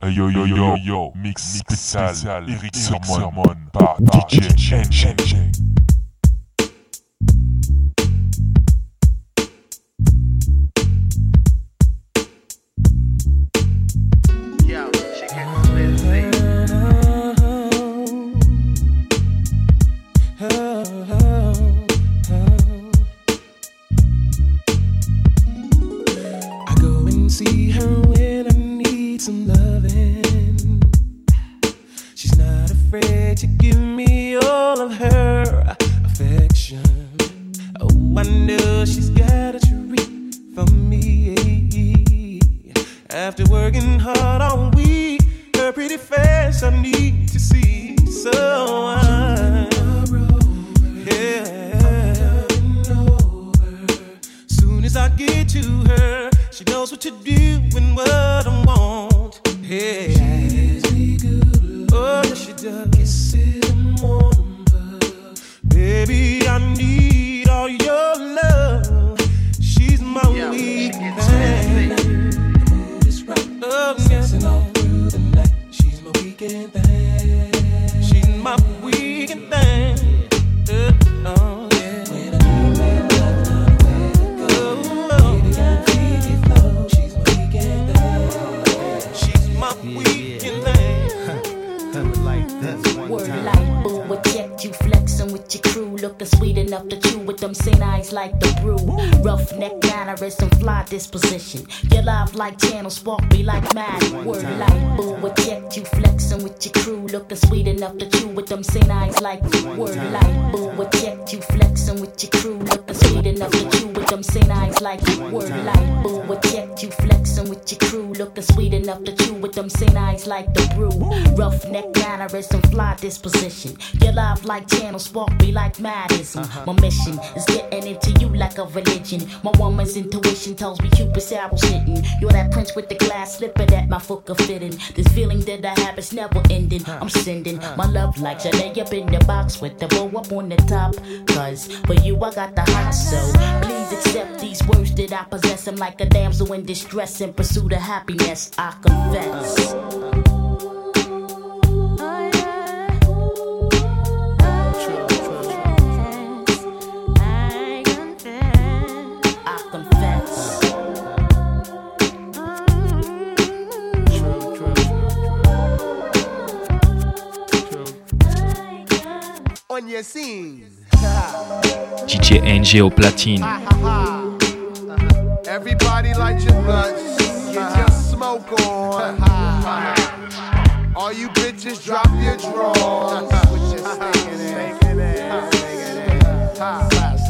Hey yo yo yo yo, mix spécial, Eric Sermon par DJ like channels, spark me like madism. Uh-huh. My mission is getting into you like a religion. My woman's intuition tells me Cupid's arrow's hitting. You're that prince with the glass slipper that my foot could fit in. This feeling that I have is never ending. I'm sending my love like lay up in the box with the bow up on the top. Cause for you I got the hot so please accept these words that I possess. I'm like a damsel in distress in pursuit of happiness. I confess. Uh-huh. DJ NG au platine. Everybody light your blunts, get your smoke on. All you bitches drop your drawers. With your stinking ass.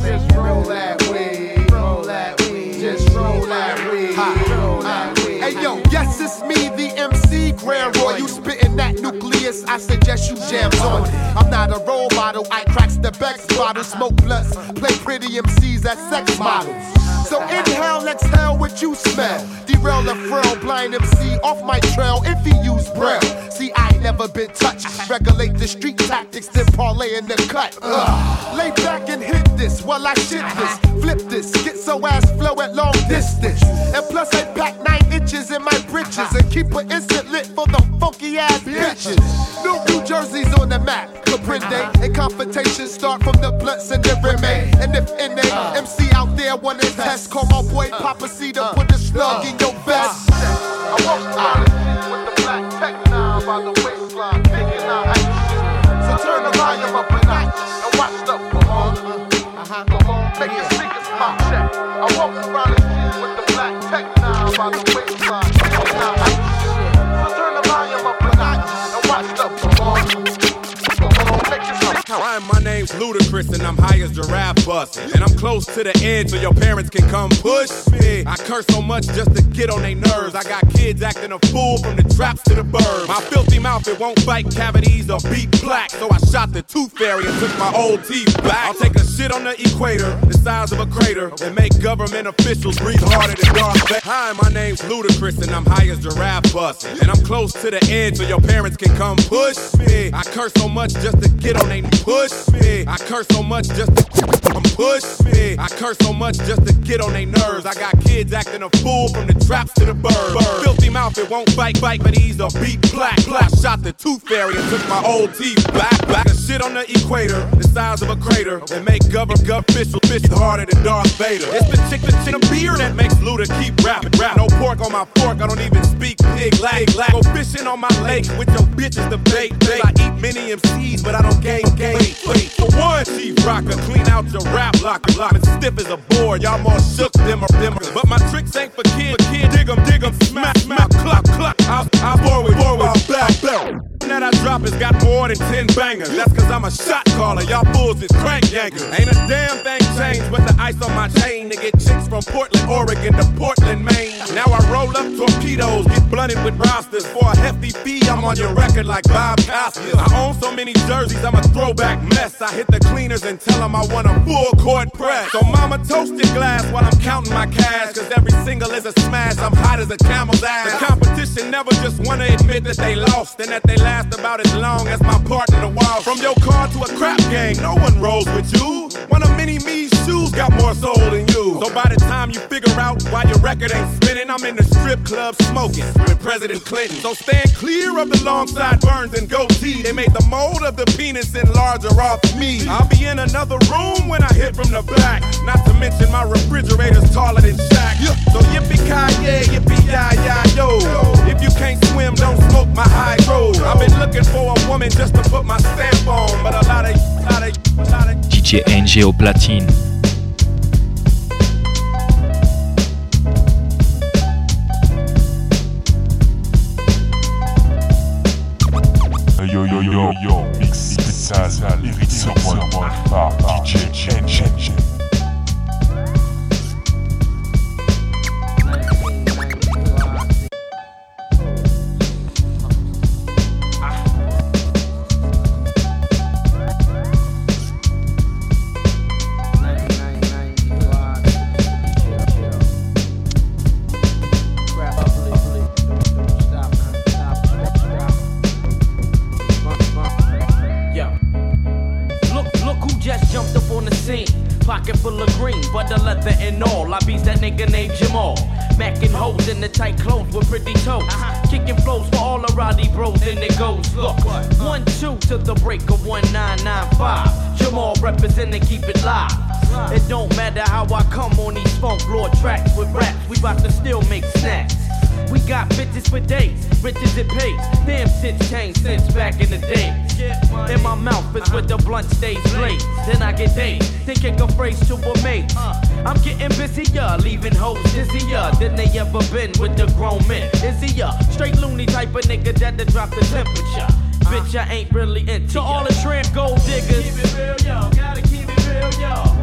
Just roll that weed, roll that weed, just roll that weed, roll that weed. Hey yo, yes it's me, the MC Grand Roy. You spitting that nucleus? I suggest you jam on it. I'm not a role model. I cracks the Bex bottle, smoke blunts, play pretty MCs as sex models. So inhale, exhale what you smell. Derail a frail blind MC off my trail if he use braille. See, I never been touched. Regulate the street tactics, then parlay in the cut. Ugh. Lay back and hit this while I shit this. Flip this, get so ass flow at long distance. And plus, I pack nine inches in my britches and keep an instant lit for the funky ass bitches. New New Jersey's on the map. Comprende? And confrontations start from the blunts and the remain. And if NA MC out there wanna test, call my boy Papa C to put a slug in your vest. I walk around with the black tech now by the waistline, picking out action. So turn the volume up a notch and watch the performance. Come on, make your speakers pop check. I walk around the city with the black tech now by the waistline, picking out action. So turn the volume up a notch and watch the performance. Come on, make your speakers Hi, my name's Ludacris and I'm high as giraffe bus. And I'm close to the edge so your parents can come push me. I curse so much just to get on their nerves. I got kids acting a fool from the traps to the burbs. My filthy mouth, it won't bite cavities or beat black. So I shot the tooth fairy and took my old teeth back. I'll take a shit on the equator, the size of a crater, and make government officials breathe harder than Darth Vader. Hi, my name's Ludacris and I'm high as giraffe bus. And I'm close to the edge so your parents can come push me. I curse so much just to get on they push me. I curse so much just to push me. I curse so much just to get on their nerves. I got kids acting a fool from the traps to the birds. Filthy mouth, it won't bite, bite, but he's a beat black. Black shot the tooth fairy and took my old teeth back. Back a shit on the equator, the size of a crater. That make government official fish harder than Darth Vader. It's the chick that chin beer that makes Luda keep rapping. Rap no pork on my fork, I don't even speak pig lag. lag. Go fishing on my lake with your bitches to bait. bait. I eat many MCs, but I don't gang. Wait, for one, chief rocker, clean out your rap locker. Lock it stiff as a board, y'all more shook than a them. But my tricks ain't for kids, kids dig 'em, dig 'em, smack, smack, cluck, cluck. I'll, I'll forward, forward, back, back. That I got more than 10 bangers. That's cause I'm a shot caller. Y'all fools is crank yankers. Ain't a damn thing changed with the ice on my chain to get chicks from Portland, Oregon to Portland, Maine. Now I roll up torpedoes, get blunted with rosters. For a hefty fee, I'm on your record like Bob Costas. I own so many jerseys, I'm a throwback mess. I hit the cleaners and tell them I want a full court press. So mama toast your glass while I'm counting my cash. Cause every single is a smash, I'm hot as a camel's ass. The competition never just wanna admit that they lost and that they last about as long as my partner in the wall. From your car to a crap gang, no one rolls with you. One of many me's shoes got more soul than you. So by the time you figure out why your record ain't spinning, I'm in the strip club smoking with President Clinton. So stand clear of the long side burns and goatee. They made the mold of the penis enlarger off me. I'll be in another room when I hit from the back. Not to mention my refrigerator's taller than Shaq. So yippee ki yippee yi yi yo. If you can't swim, don't smoke my hydro. I've been looking for a woman just to put my stamp on, but a lot of, lot of, lot of. DJ NG au platine. Yo yo yo yo, mix spécial, Eric par DJ NG. In the tight clothes with pretty toes. Kicking flows for all the rowdy bros, and it goes. Look, one, two to the break of 1995. Jamal representing, keep it live. It don't matter how I come on these funk lord tracks with raps. We bout to still make snacks. We got bitches for days, riches it pays. Damn shit's changed since back in the day. In my mouth is where the blunt stays blazed. Then I get dazed, thinking a phrase to amaze. I'm getting busier, leaving hoes dizzier than they ever been with the grown men. Is he a straight loony type of nigga that to drop the temperature? Bitch, I ain't really into To all the tramp gold diggers. Keep it real, yo. Gotta keep it real, yo.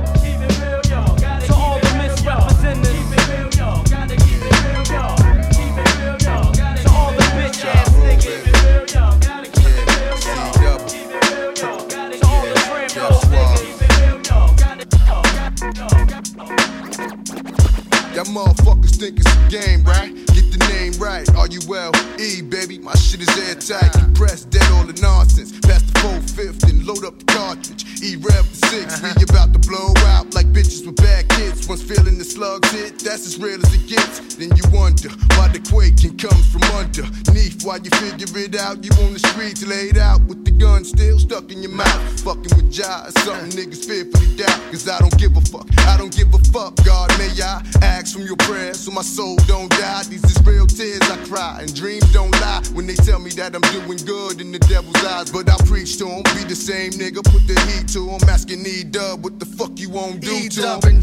Think it's a game, right? Get the name right. Are you well? E, baby, my shit is airtight. You press dead all the nonsense. Pass the full fifth and load up the cartridge. E rev the 6 We about to blow out like bitches with bad kids. Once feeling the slugs hit, that's as real as it gets. Then you wonder why the quaking comes from underneath. While you figure it out, you on the streets laid out with the gun still stuck in your mouth. Fucking with jive, something niggas fearfully doubt. Cause I don't give a fuck. I don't give a fuck, God. May I ask from your prayers so my soul don't die? These is real tears I cry, and dreams don't lie when they tell me that I'm doing good in the devil's eyes. But I preach to 'em, be the same nigga, put the heat to 'em. Asking E dub, what the fuck you won't do E to dub and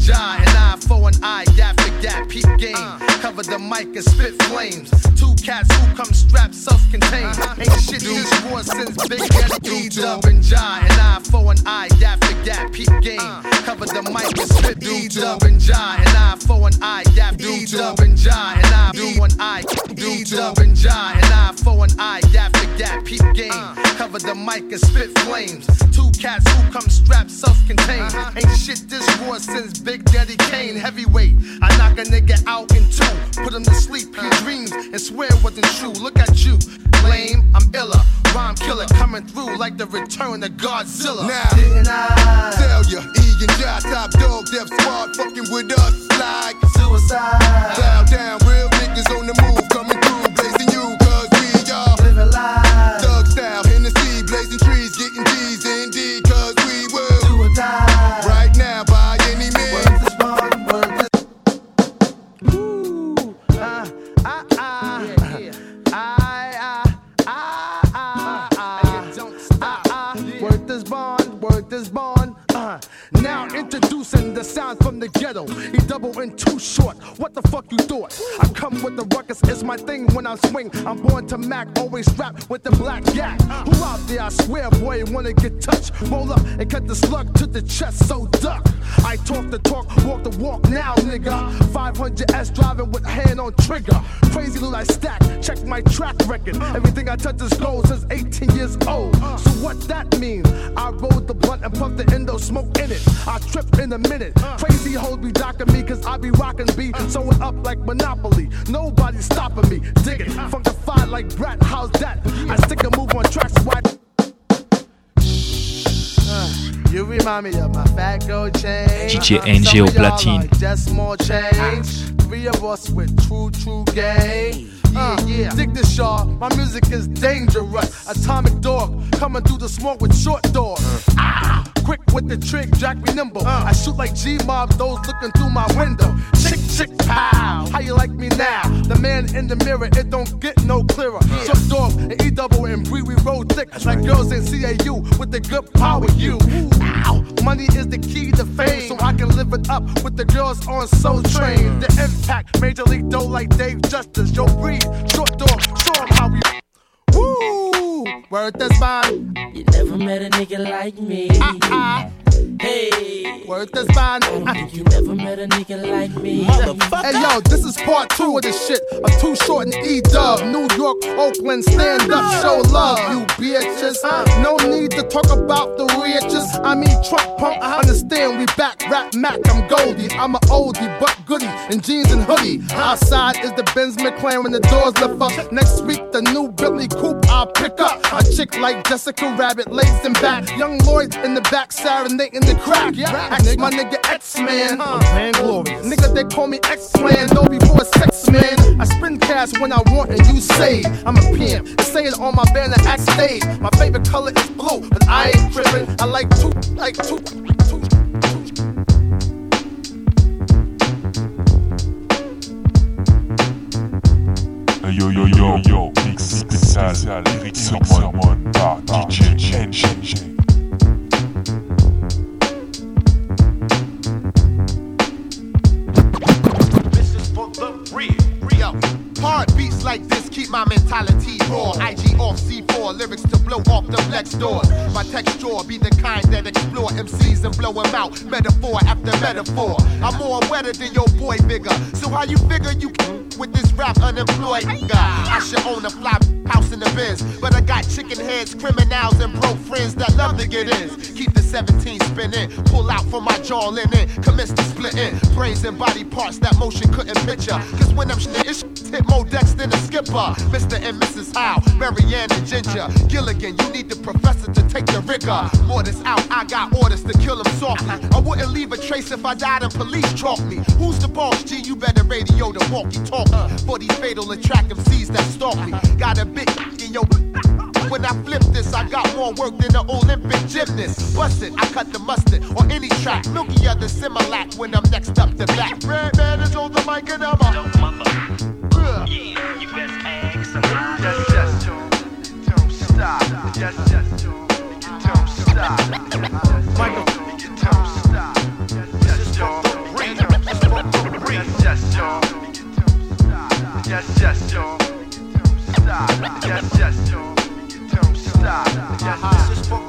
an eye for an eye, gap for gap, peep game. Cover the mic and spit flames. Two cats who come strapped, self-contained. Ain't shit this war since Big Daddy E dub and John, an eye for an eye, gap for gap, peep game. Cover the mic and spit E dub and John, an eye for an eye, gap E dub and John, an eye for an eye, E dub and John, an eye for an eye, gap for gap, peep game. Cover the mic and spit flames. Two cats who come strapped, self-contained. Uh-huh. Ain't shit this war since Big Daddy Kane. Heavyweight, I knock a nigga out in two. Put him to sleep, he dreams and swear it wasn't true. Look at you, lame, I'm iller. Rhyme killer coming through like the return of Godzilla. Now, tell ya, E and J, top dog, Def Squad, fucking with us like suicide. Bow down, real niggas on the move, introducing the sound from the ghetto. He double and too short. What the fuck you thought? I come with the ruckus, it's my thing when I swing. I'm born to Mac, always strapped with the black gat. Who out there? I swear, boy, wanna get touched. Roll up and cut the slug to the chest, so duck. I talk the talk, walk the walk now, nigga. 500S driving with hand on trigger. Crazy loot I stack, check my track record. Everything I touch is gold since 18 years old. So what that mean? I rolled the blunt and puffed the endo smoke in it. I trip in a minute. Crazy hoes be docking me, cause I be rocking B. Sewing up like Monopoly. Nobody stopping me. Dig it. Funkified like Brat, how's that? I stick a move on tracks why. You remind me of my fat gold chain. DJ NG au platine. Just small change. Three of us with true, true game. Uh, yeah, dig this, y'all. My music is dangerous. Atomic dog coming through the smoke with short doors. Ah, quick with the trick, jack me nimble. Uh. I shoot like G Mob, those looking through my window. Chick, chick, pow. How you like me now? The man in the mirror, it don't get no clearer. Short dog and E double and Bree, we roll thick like girls in CAU with the good power. You, ow. Money is the key to fame, so I can live it up with the girls on Soul Train. The impact, major league dough like Dave Justice. Yo, breathe, short dog, show 'em how we. Woo! Word this bond. You never met a nigga like me. Ah, Hey, Word this bond. Ah. you never met a nigga like me. Motherfucker. Hey yo, this is part two of this shit. A too short and E dub. New York, Oakland, stand up, show love, you bitches. No need to talk about the riches. I mean, Trump punk, understand we back, rap Mac, I'm Goldie. I'm a oldie, but goodie, in jeans and hoodie. Outside is the Benz McLaren when the doors lift up. Next week, the new Billy Coupe I'll pick up. A chick like Jessica Rabbit, lays in back. Young Lloyd in the back, serenading the crack. Ask my nigga X-Man. Man, glorious. Nigga, they call me X-Man, no before sex, man. I spin cash when I want and you save. I'm a pimp, say it on my banner, act stage. My favorite color is blue, but I ain't tripping. I like two, like two, two. Yo yo yo yo, mix spécial, Erick Sermon par DJ NG. Hard beats like this keep my mentality raw. IG off C4, lyrics to blow off the flex doors. My texture be the kind that explore MCs and blow them out. Metaphor after metaphor. I'm more wetter than your boy bigger. So how you figure you can with this rap unemployed nigga? I should own a fly house in the biz. But I got chicken heads, criminals, and broke friends that love to get in. Keep the 17 spinning, pull out for my jaw linen, commence to splitting. Brains and body parts that motion couldn't picture. Cause when I'm shit, it's hit more decks than a skipper. Mr. and Mrs. Howell, Marianne and Ginger. Gilligan, you need the professor to take the rigor. Mortis out, I got orders to kill him softly. I wouldn't leave a trace if I died and police chalk me. Who's the boss? G, you better radio the walkie talkie. For these fatal attract MCs that stalk me. Got a bit in your. When I flip this, I got more work than an Olympic gymnast. Bust it, I cut the mustard on any track. Milky of the Similac when I'm next up to bat. Redman is on the mic and I'm a. Yes, yes, Joe. Don't stop. Yes, yes, Joe. Don't stop. Michael, Yes, yes, Joe. Stop. Yes, yes, Joe. Don't stop. Yes, this is for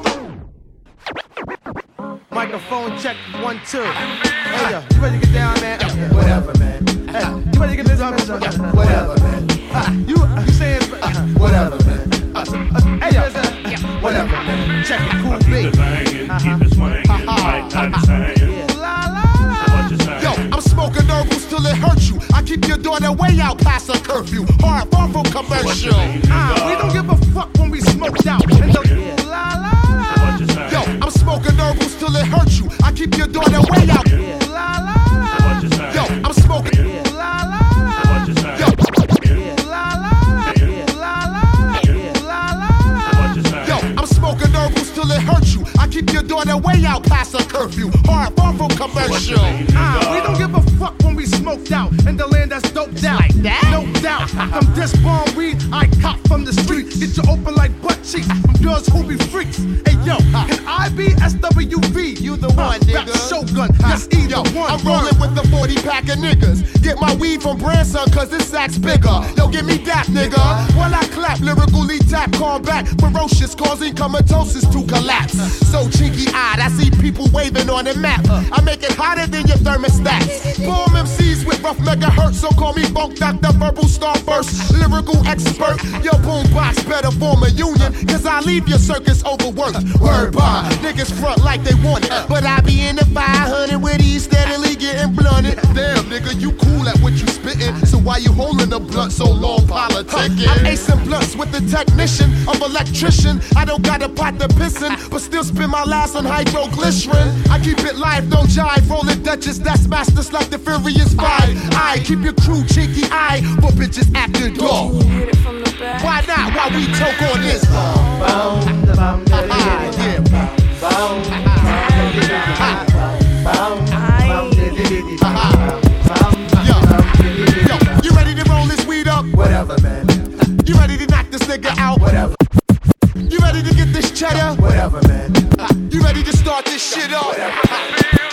Microphone check one two. Hey yo, you ready to get down, man? Whatever, man. Hey, you ready to get this on? Whatever, man. You you saying whatever, man. Hey yo, whatever, man. Check it, cool beat. Keep it swinging, uh-huh. my La keep your daughter way out past her curfew. Hard, far from commercial. Ah, we don't give a fuck when we smoke smoked out. And the la la la. Yo, I'm smoking herbals till it hurts you. I keep your daughter way out. La la la. Yo, I'm smoking. La la la. Yo, La la la. La la la. Yo, I'm smoking herbals till it hurts you. I keep your daughter way out past her curfew. Hard, far from commercial. Ah, we smoked out in the land that's doped out. No doubt. From this bomb weed I cop from the street. Get you open like butt cheeks from girls who be freaks. Hey yo, can I be SWV? You the one, Rap nigga. Shogun, yes, either Yo, one. I'm rolling with the 40 pack of niggas. Get my weed from Branson, cause this sack's bigger. Yo, give me that, nigga. While I clap, lyrically tap, combat, ferocious, causing comatosis to collapse. So cheeky eyed, I see people waving on the map. I make it hotter than your thermostats. Boom MCs with rough megahertz, so call me Funk Doctor, verbal Starburst. lyrical expert. Your boombox better form a union, cause I leave your circus overworked. Word by niggas front like they want it, but I be in the 500 with these steadily getting blunted. Damn, nigga, you cool at what you spittin', so why you holding the blunt so long politicking? I'm acing blunts with the technician of electrician. I don't got a pot to pissin', but still spend my last on hydroglycerin. I keep it live, no jive, rolling Duchess, that's masters like the Furious Five. I keep your crew cheeky eye for bitches after dark. Why not? Why we talk on this? Yo, yo, you ready to roll this weed up? Whatever, man. You ready to knock this nigga out? Whatever. You ready to get this cheddar? Whatever, man. You ready to start this shit up? I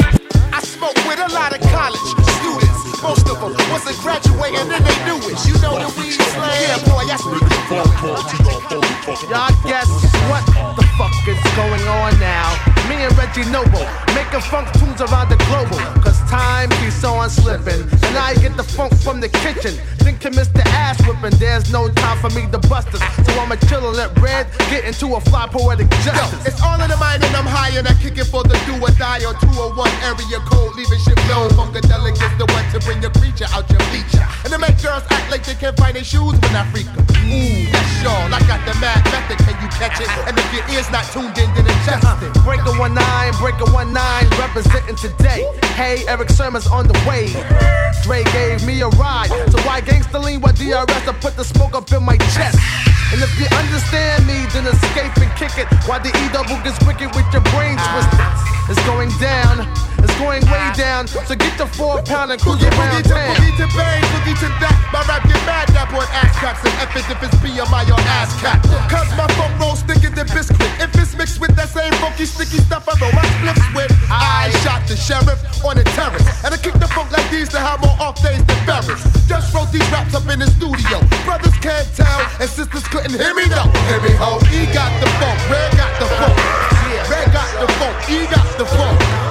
them wasn't graduating and they knew it. You know the weed slang. Yeah, boy, that's Y'all Reggie Noble making funk tunes around the global. Cause time keeps on slipping. And I get the funk from the kitchen. Thinking Mr. Ass whipping. There's no time for me to bust this. So I'ma chill and let Red get into a fly poetic Yo, justice. it's all in the mind and I'm high and I kick it for the do or die or 201 area code, leaving shit blown. Funkadelic is the one to bring your creature out your feature. And to make girls act like they can't find their shoes when I freak 'em. Ooh, that's y'all. I got the mad method, can you catch it? And if your ear's not tuned in, then adjust it. Break a one nine, break a one nine, representing today. Hey, Erick Sermon's on the way. Dre gave me a ride, so why gangsta lean with DRS to put the smoke up in my chest? And if you understand me, then escape and kick it. While the E double gets wicked with your brain twisted. It's going down, it's going way down. So get the four pound and cruise around town. boogie to bang, boogie to that. My rap get mad, that boy ass craps. And F it if it's BMI or my ass cap. Cause my funk roll sticky than biscuit. If it's mixed with that same funky, sticky stuff I roll my flips with. I shot the sheriff on the terrace. And I kick the funk like these to have more off days than Ferris. Just wrote these raps up in the studio. Brothers can't tell, and sisters couldn't hear me though. Hear me ho, he got the funk, Red got the funk. Red got the funk, he got the funk.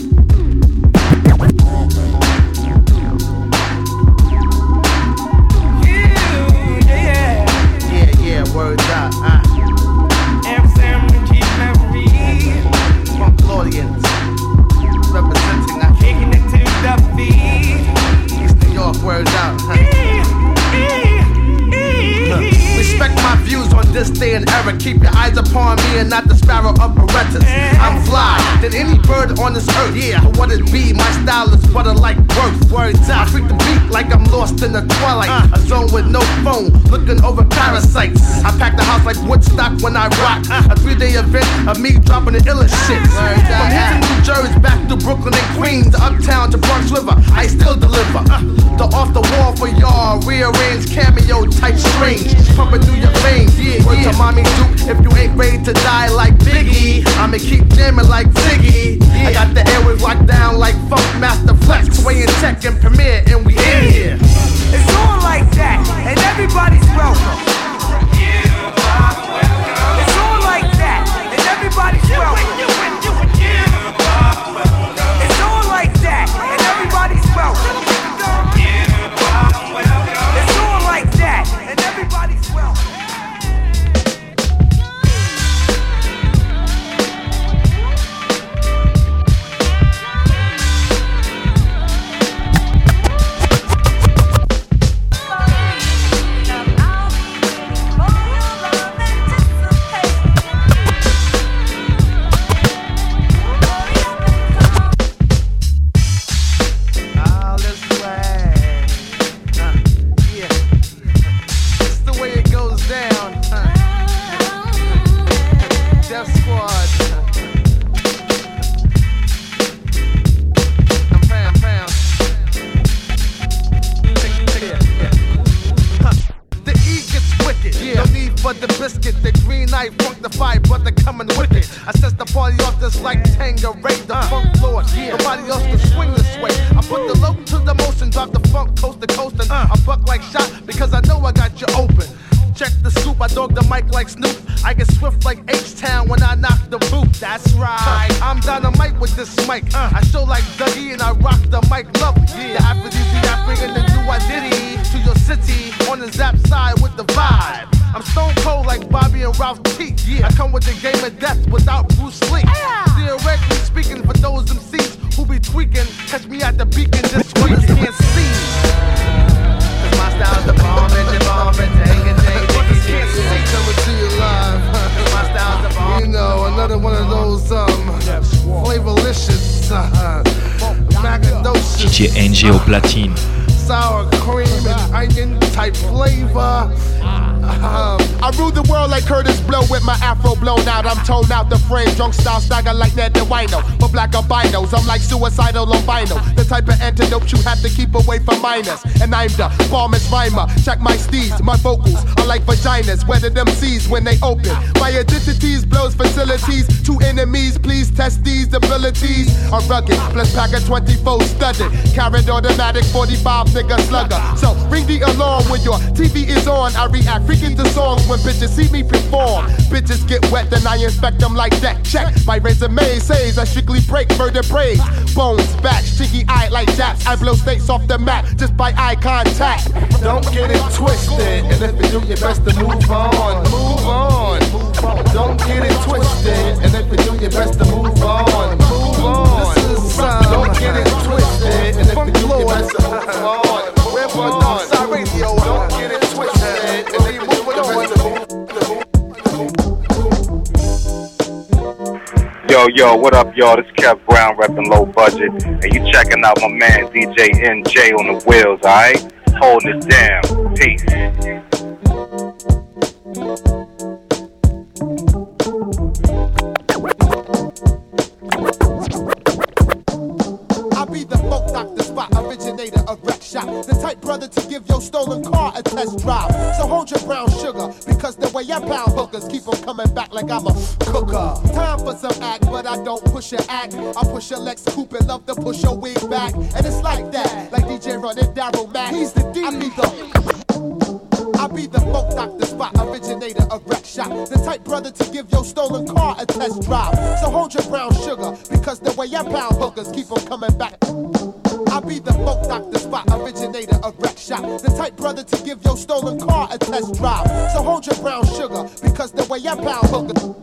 one of those um flavorlicious, uh, DJ NG au platine. sour cream and onion type flavor. Um, I rule the world like Kurtis Blow with my afro blown out. I'm toned out the frame, drunk style stagger like Ned the Wino. But black albinos, I'm like suicidal albino. The type of antidote you have to keep away from minors. And I'm the bombest rhymer. Check my steeds, my vocals are like vaginas. Weather them seas when they open. My identities blows facilities. Two enemies, please test these abilities. Are rugged, plus pack a 24 studded. Carried automatic 45 nigga slugger. So ring the alarm when your TV is on. I react freaking to songs when bitches see me perform. Bitches get wet, then I inspect them like that. Check my resume says I strictly break murder vertebrae. Bones back, cheeky eye like japs. I blow states off the map just by eye contact. don't get it twisted. And if you do your best to move on, move on. Don't get it twisted. And if you do your best to move on, move on. This is don't get it uh, twisted. And if you do your best to move on, Yo, yo, what up, y'all? This Kev Brown repping low budget. And you checking out my man DJ NJ on the wheels, alright? Holding it down. Peace. I be the folk doctor spot originator of wreck shop. The type brother to give your stolen car a test drive. So hold your brown sugar, because the way I pound hookers keep 'em coming back like I'm a push your act. I push your Lex Coupe and love to push your wig back. And it's like that, like DJ running Daryl Mack. He's the D. I be the I be the folk doctor spot originator of wreck shop. The type brother to give your stolen car a test drive. So hold your brown sugar, because the way I pound hookers keep 'em coming back. I be the folk doctor spot originator of wreck shop. The type brother to give your stolen car a test drive. So hold your brown sugar, because the way I pound hookers.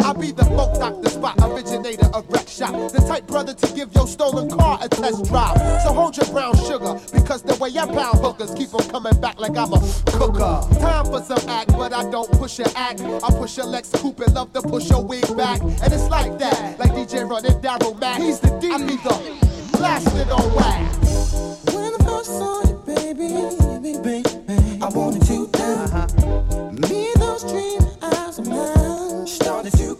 I be the folk doctor spot originator of wreck shop. The type brother to give your stolen car a test drive. So hold your brown sugar, because the way I pound hookers keep 'em coming back like I'm a cooker. Time for some act, but I don't push your act. I push your Lex Coupe and love to push your wig back. And it's like that, like DJ running Daryl Mack. He's the D. I be the blasted on wax. When I first saw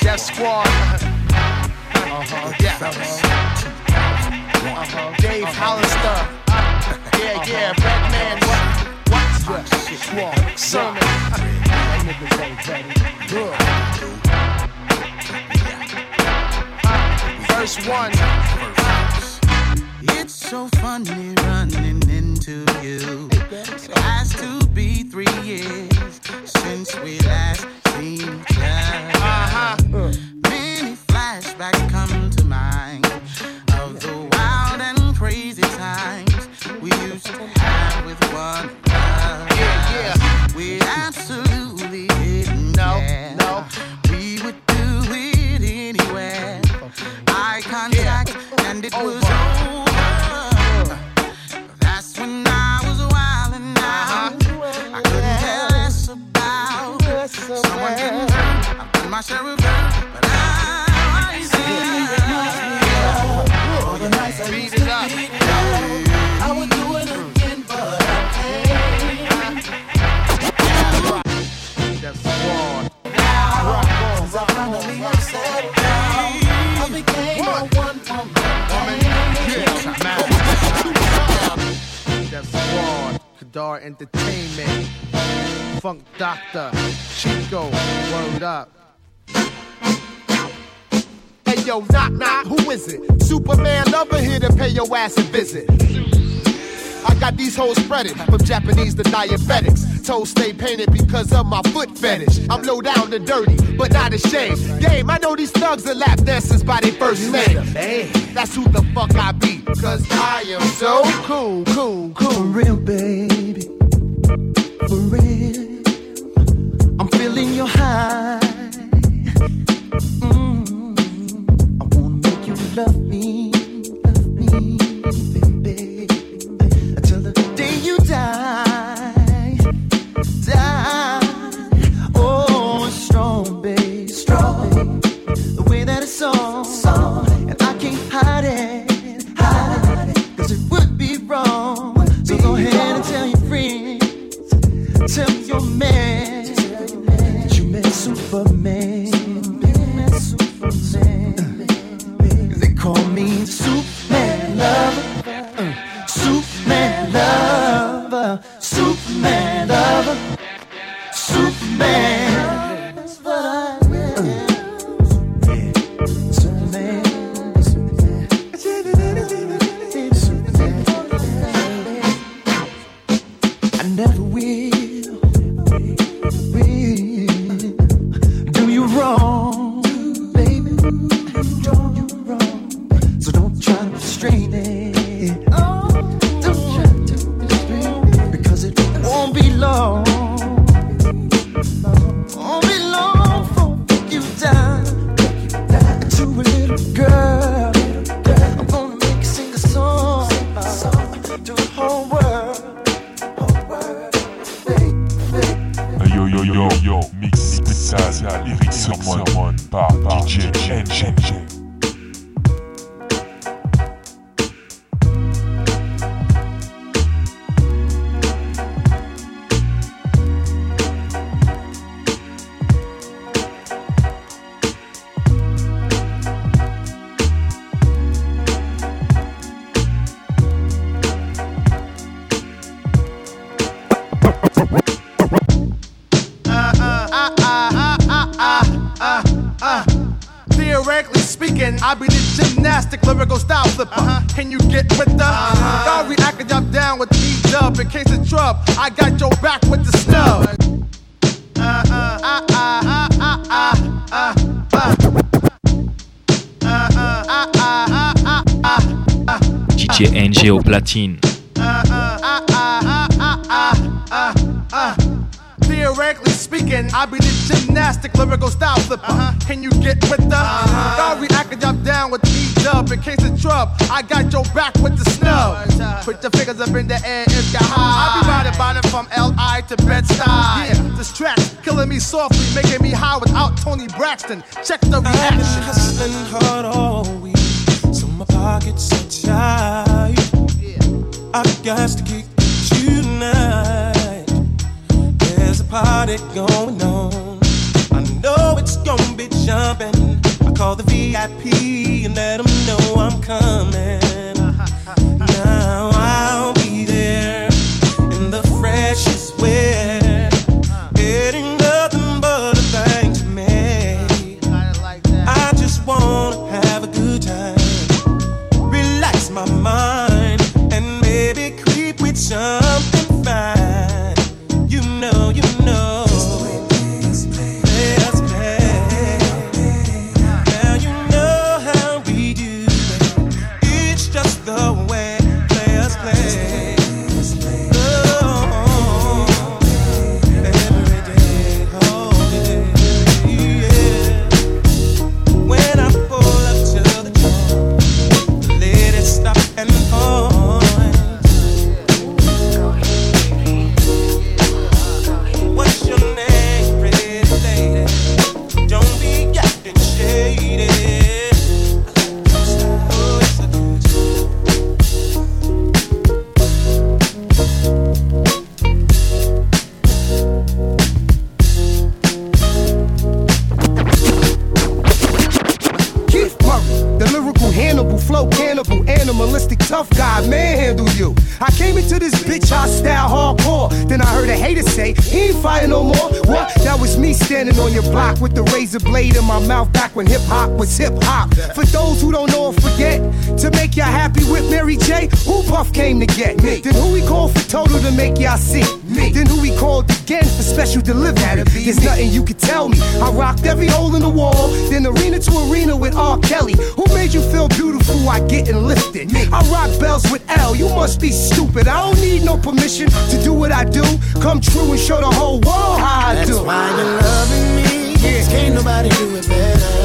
Def Squad. Uh-huh, yeah. Uh-huh. Dave Hollister. Yeah, yeah, Redman. What? What? Squad. Sermon. Good. Verse one. It's so funny running into you. It has to be three years since we last seen each other. Uh-huh. Many flashbacks come to mind Entertainment. Funk Doctor. Chico. Word up. Hey yo, knock knock, who is it? Soopaman lover here to pay your ass a visit. I got these hoes spreaded from Japanese to diabetics. Toes stay painted because of my foot fetish. I'm low down and dirty, but not ashamed. Game, I know these thugs are lap dancers by their first name. That's who the fuck I be. Cause I am so cool, cool, cool. For real, baby. For real. I'm feeling your high. Mm. I wanna make you love me. Love me, baby. Until the day you die. Die. Oh, strong, babe. Strong. The way that it's on. And I can't hide it. Tell your man you wrong. NG was hip hop. For those who don't know or forget, to make y'all happy with Mary J, who Puff came to get? Me. Then who we called for total to make y'all see? Me. Then who we called again for special delivery? There's nothing you could tell me. I rocked every hole in the wall, then arena to arena with R. Kelly. Who made you feel beautiful? I getting lifted. Me. I rock bells with L. You must be stupid. I don't need no permission to do what I do. Come true and show the whole world how I That's do. why you're loving me. Yeah. Can't nobody do it better.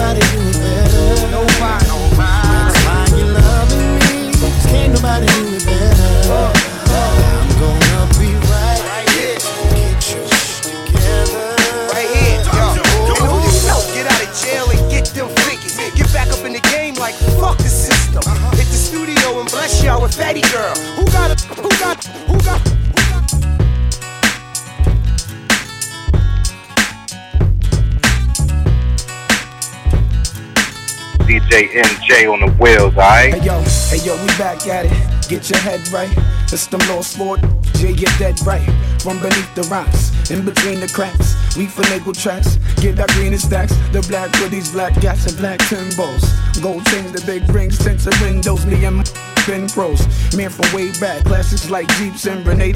Nobody do it better. Nobody. That's why you're loving me. Can't nobody do it better. I'm gonna be right here. Get you together. Right here, yo. And who you know? Get out of jail and get them figures. Get back up in the game like fuck the system. Uh-huh. Hit the studio and bless y'all with Fatty Girl. Who got it? DJ NJ on the wheels, alright? Hey yo, hey yo, we back at it. Get your head right. It's them low sport. Jay get dead right. From beneath the rocks, in between the cracks. We finagle tracks. Get that green and stacks. The black hoodies, black gas, and black timbos. Gold chains, the big rings, tinted windows. Me and my pros. Man from way back. Classics like Jeeps and Renee.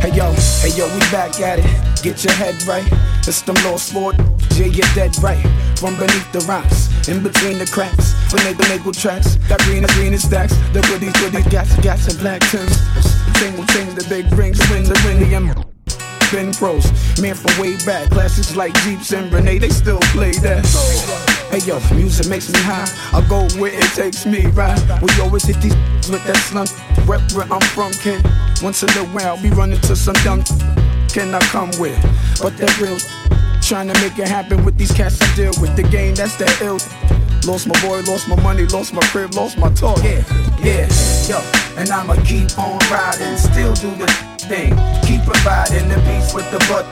Hey yo, hey yo, we back at it. Get your head right. It's them low sport. Jay get dead right. From beneath the rocks, in between the cracks. Finagle finagle tracks. Got green and green and stacks. The goodies, goodies, gas, gas, and black timbs. Tingle, ting, the big rings, win the and been pros. Man from way back. Classics like Jeeps and Renee. They still play that. Hey yo, music makes me high. I go where it takes me, right? We always hit these with that slump. Rep where I'm from, kid. Once in a while, we run into some dumb. Can I come with? But that real. Trying to make it happen with these cats I deal with. The game, that's that ill. Lost my boy, lost my money, lost my crib, lost my talk. Yeah, yeah, yo. And I'ma keep on riding, still do the thing. Keep providing the beats with the butt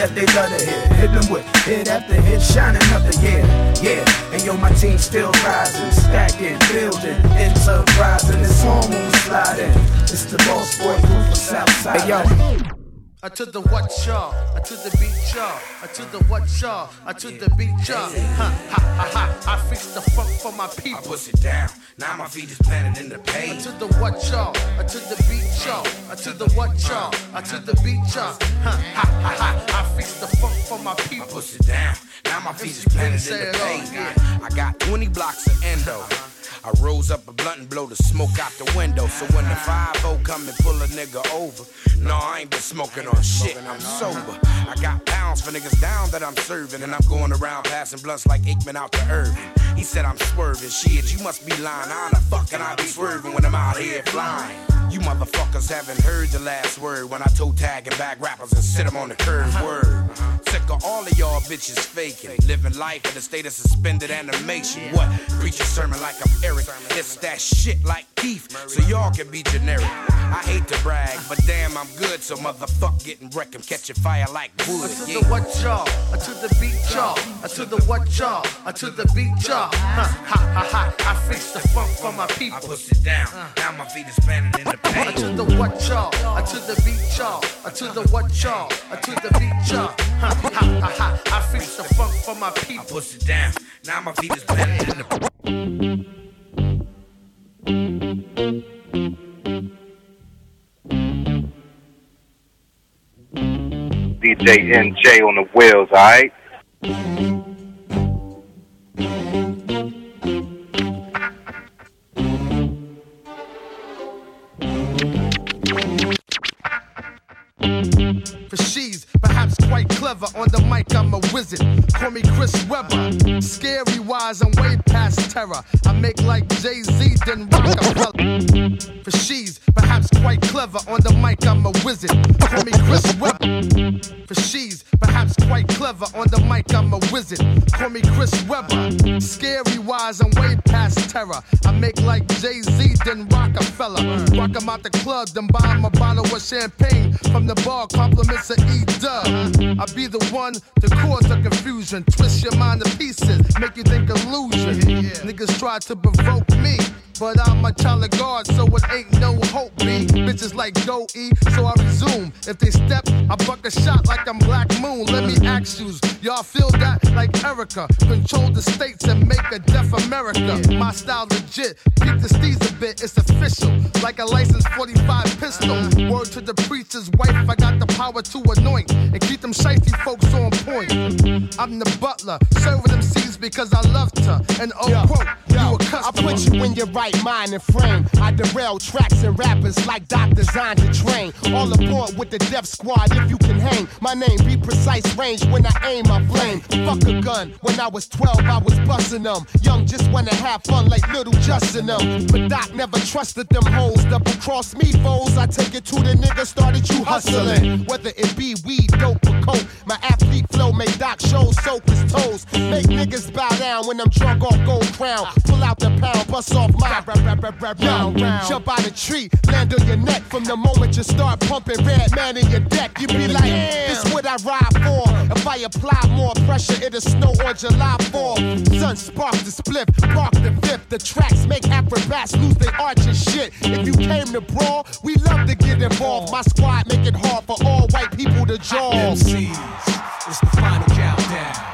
that they love to hear. Hit them with hit after hit, shining up the year. Yeah, and yo, my team still rising, stacking, building, enterprising. It's hormone sliding. It's the boss boy group from Southside. Hey, yo. I to the what y'all, I to the beat y'all, I to the what y'all, I to the beat y'all. Ha ha ha ha! I fix the funk for my people. I push it down. Now my feet is planted in the pain. I pavement. to the what y'all, I to the beat y'all, I to the what y'all, I to the beat y'all. Ha ha ha ha! I fix the funk for my people. I push it down. Now my feet is planted in the pavement. I got 20 blocks of endo. I rose up a blunt and blow the smoke out the window. So when the 5 come and pull a nigga over, no, I ain't been smoking on shit. I'm sober. I got pounds for niggas down that I'm serving. And I'm going around passing blunts like Aikman out to Irvin. He said I'm swerving. Shit, you must be lying. How the fuck can I be swerving when I'm out here flying? You motherfuckers haven't heard the last word when I toe tag and bag rappers and sit them on the curb. Uh-huh. Word. Sick of all of y'all bitches faking. Living life in a state of suspended animation. What? Preach a sermon like I'm Erick. It's that shit like Keith, so y'all can be generic. I hate to brag, but damn, I'm good, so motherfuck getting wrecked and catching fire like wood. I to Yeah. the what y'all, I to uh. the beat y'all, I to the what y'all, I to the beat y'all. Ha ha ha ha! I fix the funk for my people. I push it down. Now my feet is planted in the I paint. to the what y'all, I to the beat y'all, I to the what y'all, I to the beat y'all. Ha ha ha ha! I fix the funk for my people. I push it down. Now my feet is planted in the DJ NJ on the wheels, alright? For she's quite clever on the mic. I'm a wizard. Call me Chris Webber. Scary wise, I'm way past terror. I make like Jay Z, then Rockefeller. For she's perhaps quite clever on the mic. I'm a wizard. Call me Chris Webber. For she's perhaps quite clever on the mic. I'm a wizard. Call me Chris Webber. Scary wise, I'm way past terror. I make like Jay Z, then Rockefeller. Rock 'em out the club, then buy 'em a bottle of champagne from the bar. Compliments of E Dub. I be the one to cause the confusion, twist your mind to pieces, make you think illusion. Niggas try to provoke me. But I'm a child of God, so it ain't no hope, me. Bitches like go E, so I resume. If they step, I buck a shot like I'm Black Moon. Let me ask you, y'all feel that like Erica? Control the states and make a deaf America. My style legit, keep the steez a bit, it's official. Like a licensed 45 pistol. Word to the preacher's wife, I got the power to anoint and keep them shiesty folks on point. I'm the butler, serving them seeds because I love to. And oh, quote, you a I put you in your right mind and frame. I derail tracks and rappers like Doc designed to train. All aboard with the Def Squad if you can hang. My name be precise range when I aim my flame. Fuck a gun. When I was 12, I was busting them. Young just wanna have fun like little Justin them. But Doc never trusted them hoes. Double cross me foes. I take it to the nigga started you hustling. Whether it be weed, dope, or coke. My athlete flow make Doc shows soak his toes. Make niggas bow down when I'm drunk off gold crown. Pull out the pound, bust off my rap, rap, rap, rap, round, round. Jump out a tree, land on your neck. From the moment you start pumping Redman in your deck, you be like, this what I ride for. If I apply more pressure, it'll snow on July 4th. Sun spark the split, park the fifth. The tracks make acrobats lose their arch and shit. If you came to brawl, we love to get involved. My squad make it hard for all white people to jaw. MCs, it's the final countdown.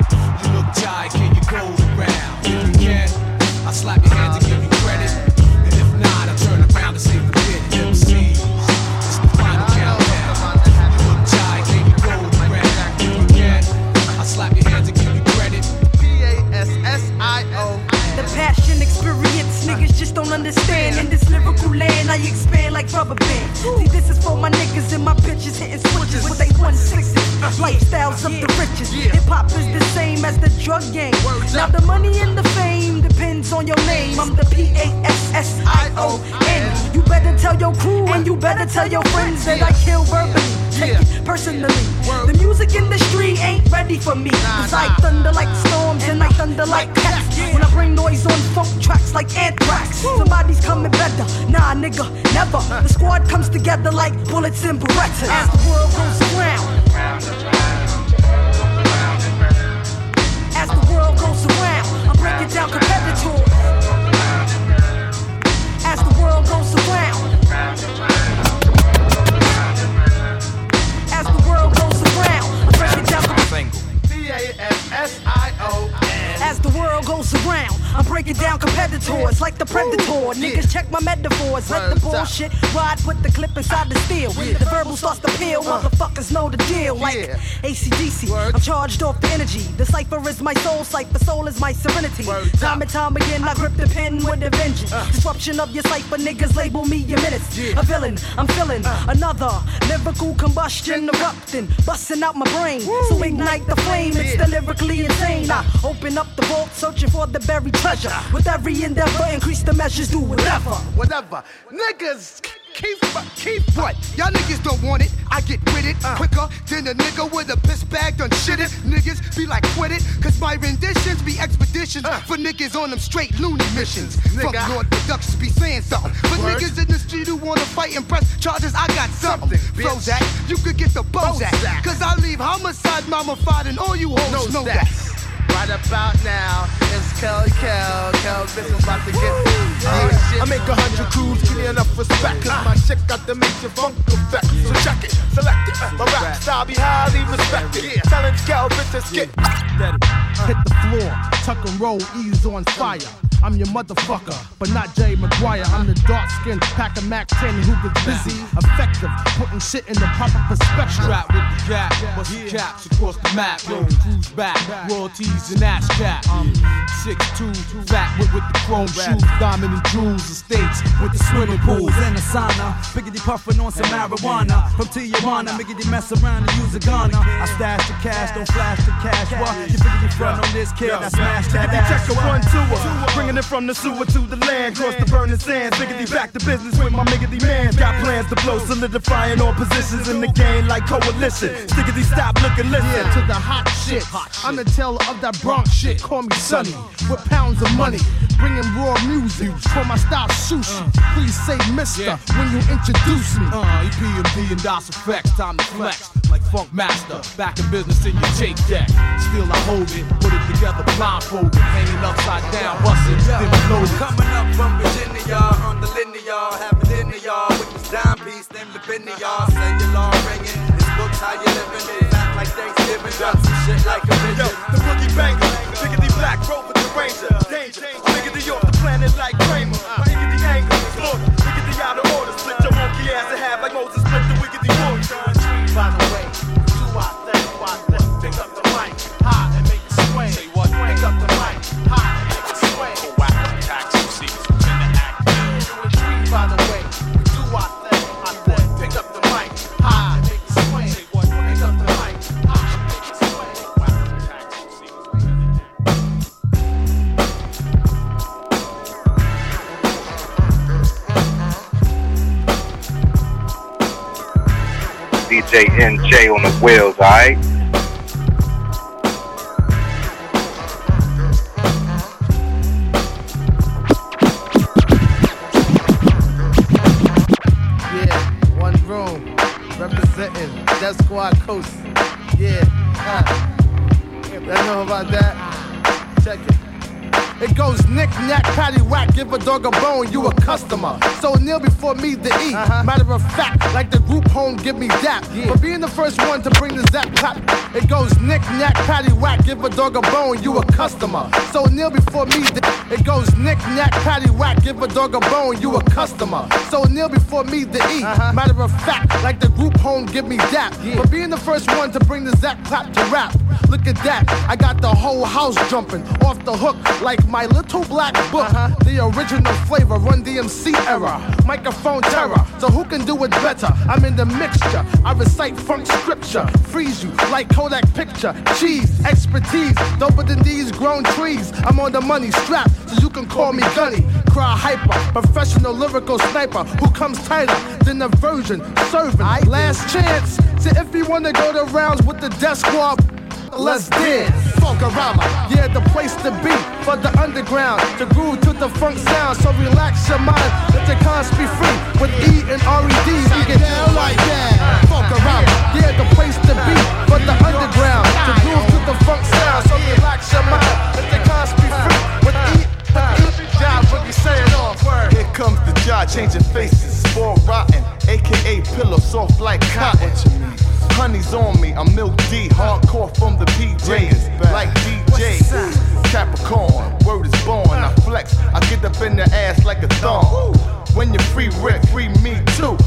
esto The passion experience, niggas just don't understand. In this lyrical land, I expand like rubber band. See, this is for my niggas and my bitches hitting switches with they 160. Lifestyles of the richest. Hip hop is the same as the drug game. Now the money and the fame depends on your name. I'm the P A S S I O N. You better tell your crew and you better tell your friends that I kill verbally. Take it personally. The music industry ain't ready for me. Cause I thunder like storms and I thunder like cats. When I bring noise on funk tracks like anthrax. Somebody's coming better. Nah, nigga, never. The squad comes together like bullets and Berettas. As the world goes around. As the world goes around, I'm breaking down competitors. World goes around, I'm breaking down competitors like the predator. Niggas check my metaphors, let the bullshit ride, put the clip inside the steel. The verbal starts to peel, motherfuckers know the deal. Like ACDC, I'm charged off the energy. The cipher is my soul, cipher soul is my serenity. Time and time again, I grip the pen with a vengeance. Disruption of your cipher, niggas label me a menace. A villain, I'm feeling another lyrical combustion erupting, busting out my brain. So ignite the flame, it's the lyrically insane. I open up the vault, searching for the buried treasure. With every endeavor, increase the measures, do whatever. Whatever. Niggas. Keep, keep what? Y'all niggas don't want it. I get with it uh. quicker than a nigga with a piss bag done shit it. Niggas be like, quit it. Cause my renditions be expeditions uh. for niggas on them straight loony missions. Fuck Lord Productions be saying something. For niggas in the street who wanna fight and press charges, I got something. Prozac, you could get the Bozak. Cause I leave homicide mummified and all you hoes know that. Right about now, it's Kel Kel. Kel business about to get Yeah, I make a hundred crews, give me enough respect. Cause my shit got the major funk effect. So check it, select it. My rap style be highly respected. Telling gal bitches get Hit the floor, tuck and roll, ease on fire. I'm your motherfucker, but not Jay McGuire. I'm the dark skinned pack of Mac 10 who gets busy, effective, putting shit in the proper perspective. Strap with the gap, bust the caps across the map, yo, cruise back, royalties and ass cap. I'm 6'2", fat with, with the chrome shoes, diamond and jewels, estates with the swimming pools and a sauna. Biggity puffin' on some marijuana from Tijuana, biggity mess around and use a gunner. I stash the cash, don't flash the cash. What you biggity front on this kid? I smash that ass. check a one two bringing it from the sewer to the land, cross the burning sands. Biggity back to business with my miggity man. Got plans to blow, solidifying all positions in the game like coalition. Stickity stop, look and listen Yeah, to the hot shit. I'm the teller of that Bronx shit. Call me Sonny with pounds of money. Bringing raw music for my style sushi. Please say Mister when you introduce me. Uh, EPMD and Das EFX, time to flex. Like Funk Master, back in business in your tape deck. Still I hold it, put it together blindfolded, hanging upside down, busting, then loaded. Coming up from Virginia, on the linear, have it in the yard with this dime piece, named Lavinia, cellular ringing. How you living, it? Act like Thanksgiving, got some shit like a Yo, midget. the boogie banger, Biggity Black, Rover the Ranger, Danger, Biggity off the planet like Kramer, my Biggity anger, slaughter, Biggity out of order, split your monkey ass in half like Moses split the DJ NJ on the wheels, alright? Knick knack, patty whack, give a dog a bone, you a customer. So kneel before me to eat. Uh-huh. Matter of fact, like the group home, give me that. For being the first one to bring the zap clap. It goes knick knack, patty whack, give a dog a bone, you a customer. So kneel before me to It goes knick knack, patty whack, give a dog a bone, you a customer. So kneel before me to eat. Uh-huh. Matter of fact, like the group home, give me that. For being the first one to bring the zap clap to rap. Look at that, I got the whole house jumping off the hook like my little black book. Uh-huh. The original flavor, Run DMC era, microphone terror. So who can do it better? I'm in the mixture. I recite funk scripture, freeze you like Kodak picture. Cheese, expertise, doper than these grown trees. I'm on the money strap, so you can call me Gunny. Cry hyper, professional lyrical sniper who comes tighter than a virgin serving. Last chance. So if you wanna go the rounds with the Def Squad. Let's dance, Funkorama, yeah, the place to be for the underground to groove to the funk sound. So relax your mind, let your cons be free with E and R.E.D. We get down like that, Funkorama, yeah, the place to be for the underground to groove to the funk sound. So relax your mind, let your cons be free with E, with E. Job saying off word. Here comes the jaw changing faces, spoiled rotten, aka pillow soft like cotton. Honey's on me, I'm Milk D, hardcore from the PJs, like DJ. Capricorn, word is born, I flex, I get up in the ass like a thong. When you're free, Rick, free me too.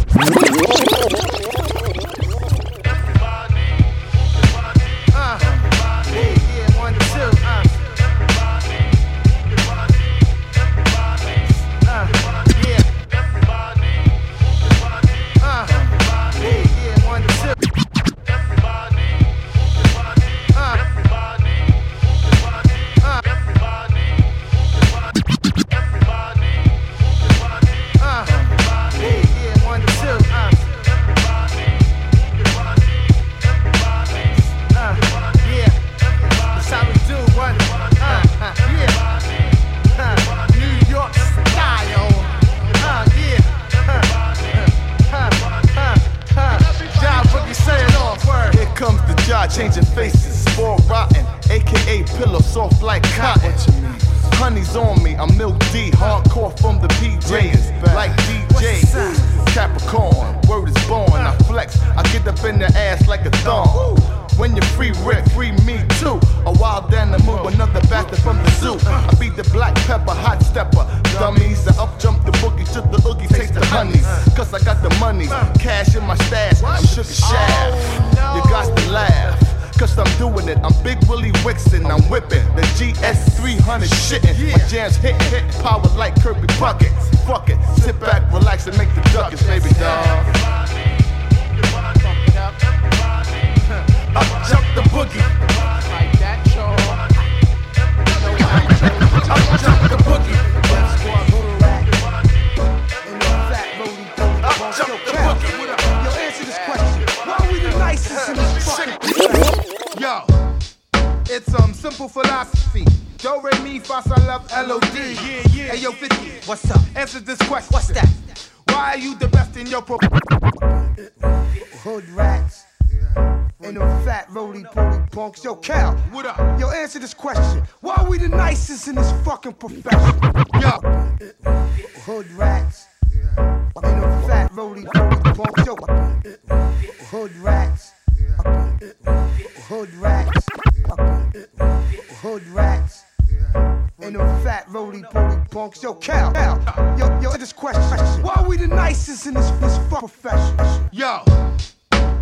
And them fat roly poly punks. Yo, Cal. Cal. Yo, yo, this question. Why we the nicest in this, this fuck profession? Yo,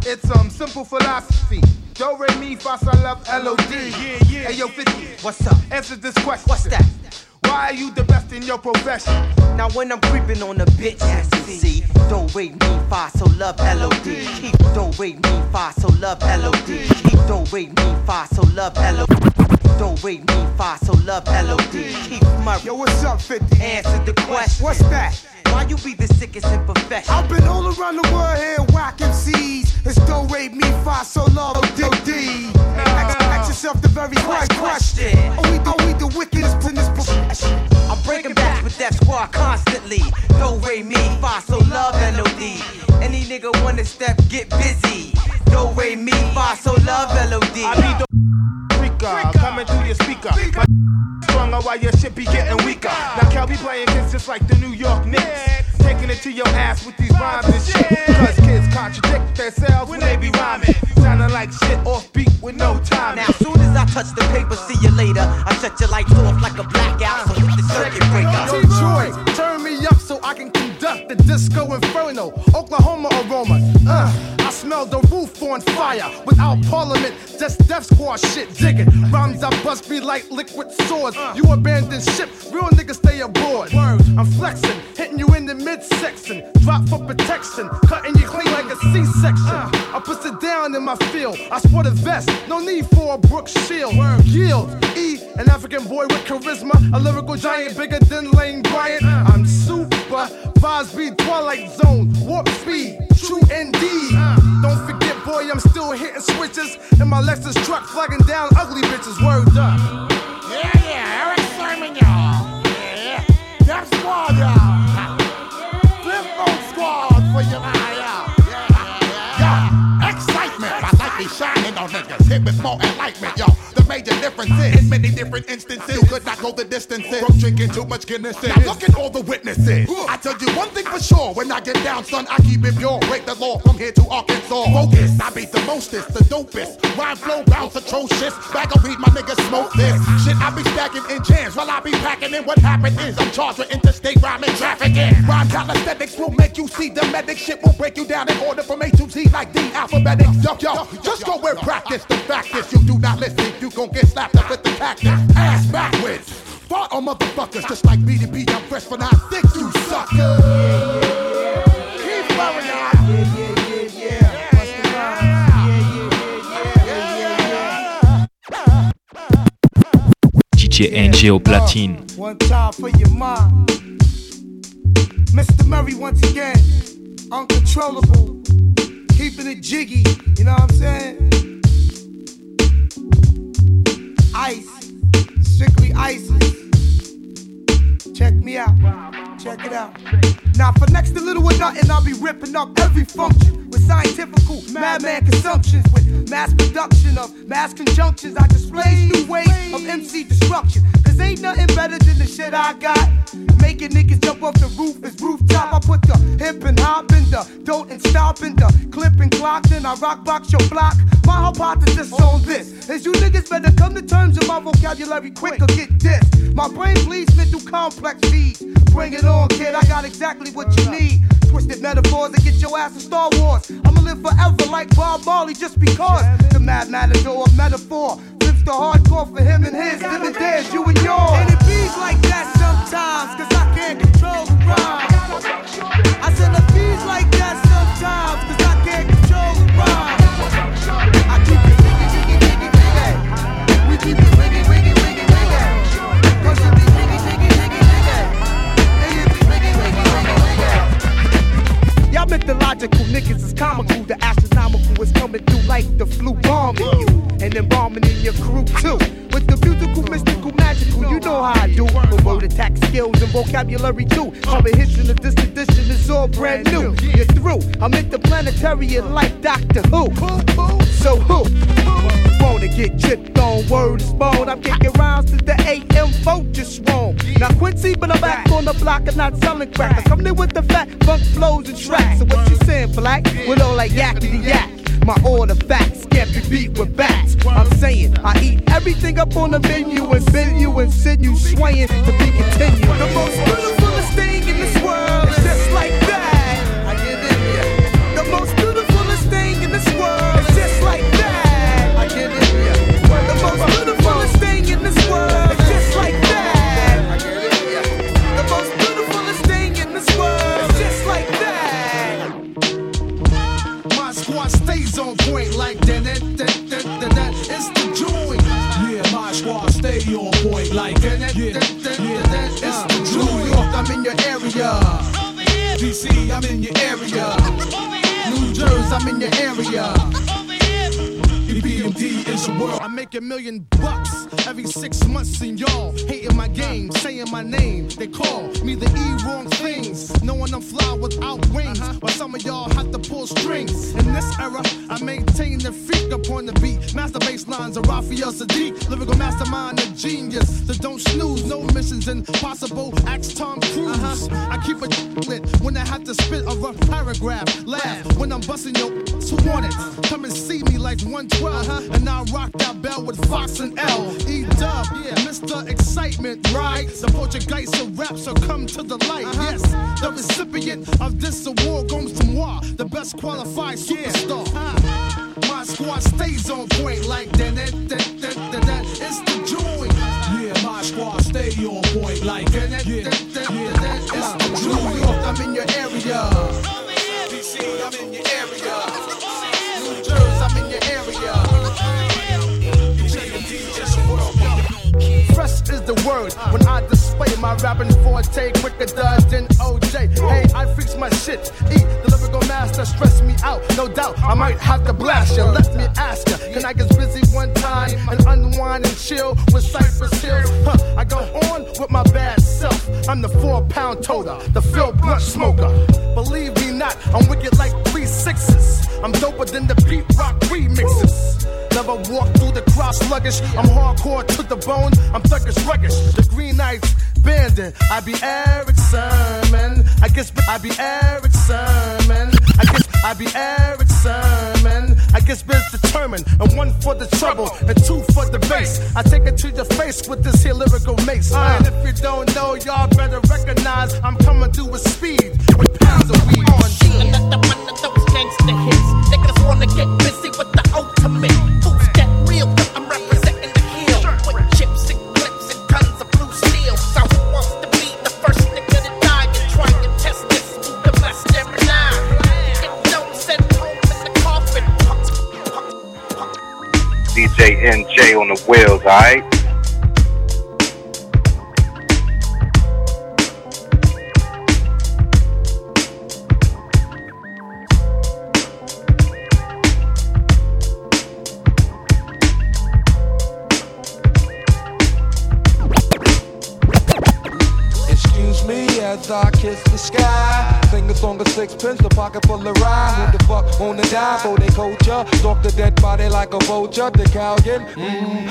it's um simple philosophy. Do re mi fa sol love L O D. Yeah, yeah. Hey yo, 50. What's up? Answer this question. What's that? Why are you the best in your profession? Now when I'm creeping on a bitch, as you see, don't wait me fa so love L-O-D. Keep don't wait me fa so love L-O-D. Keep don't wait me fa so love L-O-D. Don't wait me fa so love L-O-D. Keep my Yo, what's up, 50? Answer the question. What's that? Why you be the sickest in profession? I've been all around the world here whacking C's. It's don't rate me five so love O.D. Ask, ask yourself the very right question. Are we, are we the wickedest in this profession? I'm breaking backs with that squad constantly. Don't rate me, fa so love L-O-D. Any nigga wanna step, get busy. Don't rate me, fa so love L-O-D. I need the freaker coming through your speaker. My stronger while your shit be getting weaker. Now Cal be playing kids just like the New York Knicks. Taking it to your ass with these rhymes and shit. Cause kids contradict themselves when they be rhyming. Sounding like shit off beat with no time. Now, soon as I touch the paper, see you later. I shut your lights off like a blackout, so hit the circuit breaker. Detroit, turn me up so I can conduct. the disco inferno, Oklahoma aroma. Uh, I smell the roof on fire. Without parliament, just Def Squad shit digging. Rhymes I bust be like liquid swords. Uh. You abandon ship, real niggas stay aboard. I'm flexing, hitting you in the midsection. Drop for protection, cutting you clean like a C-section. Uh. I put it down in my field. I sport a vest, no need for a Brooks shield. Yield, E, an African boy with charisma, a lyrical giant bigger than Lane Bryant. Uh. I'm super, vibes be Twilight Zone, warp speed, true indeed. Don't forget, boy, I'm still hitting switches in my Lexus truck, flagging down ugly bitches. Word up. Yeah, yeah, Erick Sermon, y'all. Yeah, yeah. Def Squad, y'all. Flip squad for you, man, y'all. Yo, excitement. I like me shining on niggas. Hit with more enlightenment, yo. Major differences. in many different instances. You could not go the distances from drinking too much Guinness. Now look at all the witnesses. I tell you one thing for sure. When I get down, son, I keep it pure. Break the law from here to Arkansas. Focus. I beat the mostest, the dopest. Rhyme flow bounce atrocious. Bag of weed, my niggas smoke this. Shit, I be stacking in jams while I be packing in. What happened is I'm charged with interstate rhyming trafficking. Rhyme calisthenics will make you see the medic. Shit will break you down in order from A to Z like the alphabetic. Yo, yo, just go where practice. The fact is, you do not listen. You gon' get slapped up with the cactus. Ass backwards. Fought on motherfuckers just like BDP. I'm fresh for 9-6, you sucker. Keep flowing out. DJ NG au platine. One time for your mind. Mr. Murray once again. Uncontrollable. Keeping it jiggy. You know what I'm saying? Ice. Strictly ISIS. Check me out. Check it out. Now for next to little or nothing, I'll be ripping up every function with scientifical madman consumptions with mass production of mass conjunctions. I display new ways of MC destruction. Cause ain't nothing better than the shit I got. Making niggas jump off the roof is rooftop. I put the hip and hop in the don't and stop in the clip and clock. Then I rock box your block. My hypothesis on this is you niggas better come to terms with my vocabulary quick or get this. My brain bleeds mental complex feeds. Bring it on, kid. I got exactly what you need. Twisted metaphors that get your ass to Star Wars. I'ma live forever like Bob Marley just because the mad matador of metaphor the hardcore for him and his, them and theirs, you and yours. And it beats like that sometimes, cause I can't control the rhyme. I said it beats like that sometimes, cause I can't control the rhyme. I keep it wiggy, wiggy, wiggy, wiggy. We keep it wiggy, wiggy, wiggy, wiggy. Cause it be wiggy, wiggy, wiggy, wiggy. And it be wiggy, wiggy, wiggy, wiggy. Y'all mythological niggas is comical. The astronomical is coming through like the flu bombing you. And bombing in your crew too. With the musical, mystical, magical, you know how I do. But word attack skills and vocabulary too. Comprehension of this edition is all brand new. You're through. I'm interplanetary and like Doctor Who. So who? Wanna get chipped on words bone. I'm kicking rounds to the AM vote just wrong. Now Quincy, but I'm back on the block and not selling crack. I come in with the fat funk flows and tracks. So what you saying, black? With all like yakety yak. My order facts can't be beat with bats. I'm saying I eat everything up on the menu and bend you and send you swaying to be continued. The most beautifulest thing like that, that. It's the. New York, I'm in your area. DC, I'm in your area. New Jersey, I'm in your area. BMD is the world. I make a million bucks every six months, and y'all hating my game, saying my name. They call me the E wrong things, knowing I'm fly without wings. While some of y'all have to pull strings. In this era, I maintain the freak upon the beat. Master bass lines of Raphael Saadiq, lyrical mastermind, a genius. The don't snooze, no missions impossible. Axe Tom Cruise. Uh-huh. I keep a lit when I have to spit a rough paragraph. Laugh when I'm busting your who want it. Come and see me like 112. Uh-huh. And I'll rock that bell with Fox and L. E dub, yeah, Mr. Excitement, right? The Portuguese of rap, so come to the light. Uh-huh. Yes, the recipient of this award goes to moi, the best qualified superstar. Ah, My squad stays on point like that. that, that, that, that, that. It's the joint. Yeah, my squad stay on point like that. that, that, that, that, that. It's the uh-huh. New I'm in your area. DC, I'm in your area. Fresh is the word. When I display my rapping forte quicker than OJ. Hey, I fix my shit. Eat the lyrical master, stress me out. No doubt, I might have to blast you. Let me ask you, can I get busy one time and unwind and chill with Cypress Hills? Huh, I go on with my bad self. I'm the four pound toter, the Phil Blunt smoker. Believe me not, I'm wicked like three sixes. I'm doper than the Pete Rock remixes. Never walk through the crowd sluggish. I'm hardcore to the bone. I'm thuggish, ruggish. The Green Knights bandit. I be Erick Sermon. I guess I be Erick Sermon. I guess I be Erick Sermon. I guess biz determined. And one for the trouble and two for the bass. I take it to your face with this here lyrical mace. Uh. And if you don't know, y'all better recognize I'm coming through with speed with pounds of weed oh, on Another one of those gangster hits. Niggas wanna get busy with the ultimate. Who's DJ NJ on the wheels, alright? As I kiss the sky. Sing a song of sixpence, a pocket full of rhyme. Who the fuck wanna die for culture? Stalk the dead body like a vulture. The Callion, mmm,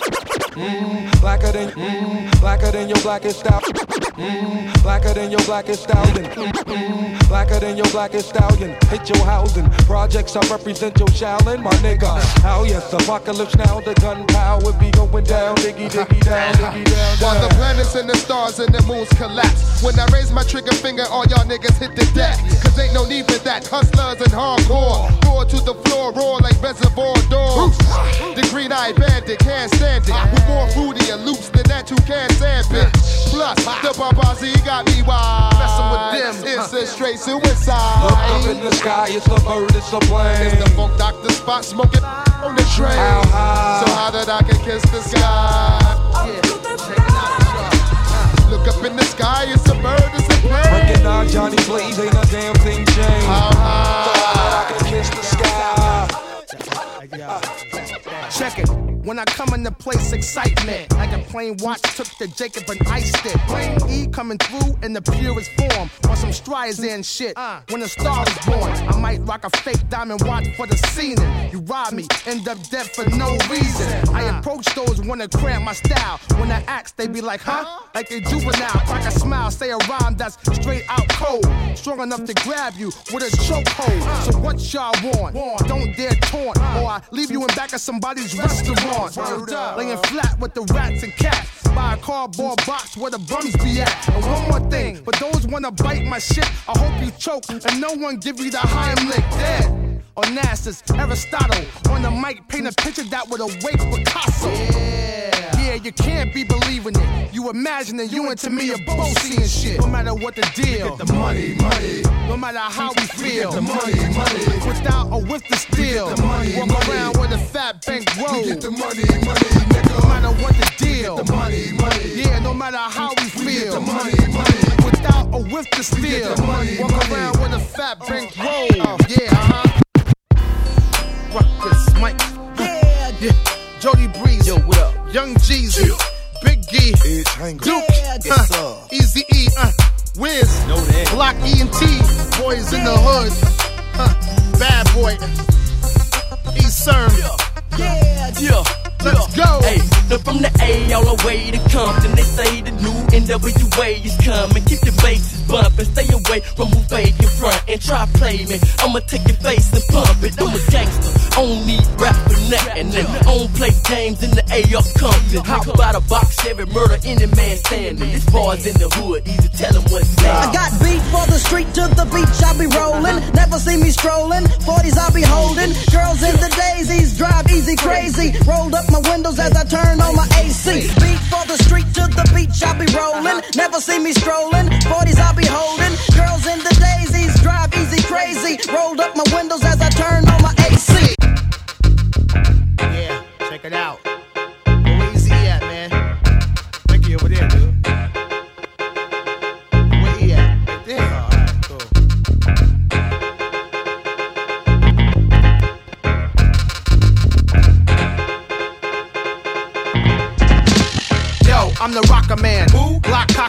mmm, blacker than, mmm, blacker than your blackest style. Mmm, blacker than your blackest stallion. Mmm, blacker than your blackest stallion. Hit your housing. Projects I represent your Shaolin, my nigga. How yes, apocalypse now. The gunpowder be going down. Diggy, diggy down, diggy down. While the planets and the stars and the moons collapse. When I raise my trigger finger, all y'all niggas hit the deck. Cause ain't no need for that. Hustlers and hardcore. Roar to the floor, roar like reservoir dogs. The green eye bandit can't stand it. With more fruity and loops than that, you can't stand it. Plus, the Babazi got me wild. Messing with them. It's a straight suicide. Look up in the sky, it's a bird, it's a plane. It's the funk doctor Spock smoking on the train. How high? So high that I can kiss the sky. Look up in the sky, it's a bird, it's a plane. Recognize Johnny Blaze, ain't a damn I come into place, excitement. Like a plain watch took the Jacob and iced it. Plain E coming through in the purest form. On some Streisand shit. Uh. When a star is born, I might rock a fake diamond watch for the scene. You rob me, end up dead for no reason. I uh. approach those wanna cramp my style. When I ask, they be like, huh? Like a juvenile. Crack a smile, say a rhyme that's straight out cold. Strong enough to grab you with a chokehold. Uh. So what y'all want? Don't dare taunt, or I leave you in back of somebody's restaurant. Laying flat with the rats and cats. Buy a cardboard box where the bums be at. And one more thing, for those wanna bite my shit, I hope you choke and no one give you the Heimlich. Dead. Onassis, Aristotle, on the mic, paint a picture that would awake Picasso. Yeah, you can't be believing it. You imagining you and to me are both seeing shit. No matter what the deal, get the money, money. no matter how we feel, the money, money. without a whiff to steal. the money, Walk money. around with a fat bank roll. Get the money, money, nigga. No matter what the deal, the money, money. yeah, no matter how we feel, the money, money. without a whiff to steal. the money, Walk money. around with a fat bank roll. Yeah, uh huh. Rock this mic. Yeah, yeah. Jody Breeze. Yo, what up? Young Jeezy. Big G. Duke. Yes, uh, Easy E. Uh, Wiz. That. Block E and T. Boys in the hood. Huh. Bad boy. East Serm. Yeah, yeah. Let's go. Hey, Now from the A all the way to Compton, they say the new NWA is coming. Keep your bases bumping, stay away from who fake in front and try play me. I'ma take your face and pump it. I'm a gangster, I don't need rap for nothing. And I don't play games in the A up Compton. How about a box every murder any man standing? This boy's in the hood, easy tell him what's I got beef for the street to the beach, I be rolling. Never see me strolling. 40s I be holding. Girls in the daisies, drive easy crazy. Rolled up my windows as I turn on my AC. Beat for the street to the beach, I be rolling. Never see me strolling. 40s I be holding. Girls in the daisies, drive easy crazy. Rolled up my windows as I turn on my AC. Yeah, check it out. I'm the rocker man.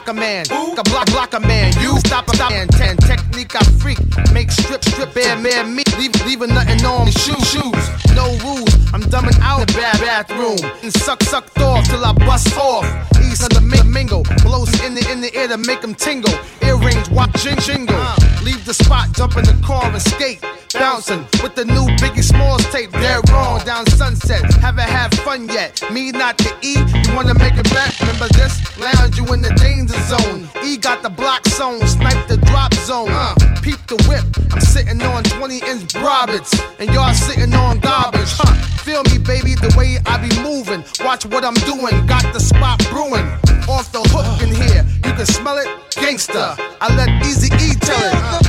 Block cocker man. Who? block block a man. You stop a stop and ten. Technique I freak. Make strip strip bear man me. Leave leaving nothing on. Shoes shoes. No rules. I'm dumbing out the bad bathroom. And suck sucked off till I bust off. East of the mi- mingle. Blows in the in the air to make 'em tingle. Earrings watch jing jingle. Leave the spot, jump in the car and skate. Bouncing with the new Biggie Smalls tape. They're wrong down sunset. Haven't had fun yet. Me not the E. You wanna make it back? Remember this? Lounge you in the danger zone. E got the block zone. Snipe the drop zone. Uh, peep the whip. I'm sitting on 20 inch Roberts. And y'all sitting on garbage. Huh. Feel me, baby, the way I be moving. Watch what I'm doing. Got the spot brewing. Off the hook in here. You can smell it. Gangsta. I let Easy E tell it. Uh.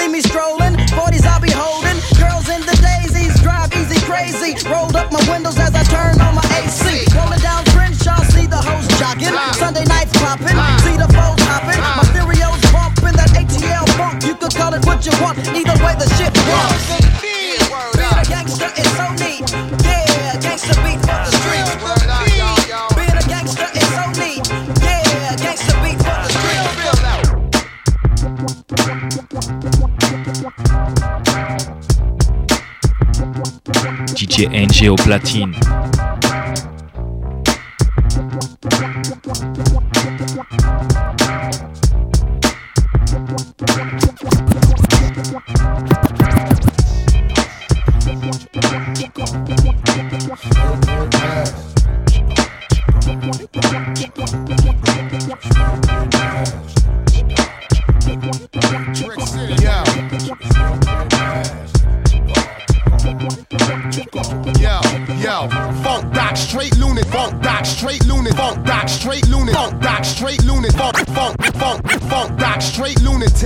See me strolling. 40s I'll be holding. Girls in the daisies, drive easy crazy. Rolled up my windows as I turn on my AC. Rolling down Crenshaw, see the hoes jogging. Sunday nights popping, see the foes hopping. My stereos bumping that ATL funk. You could call it what you want. Either way, the shit works. DJ NG au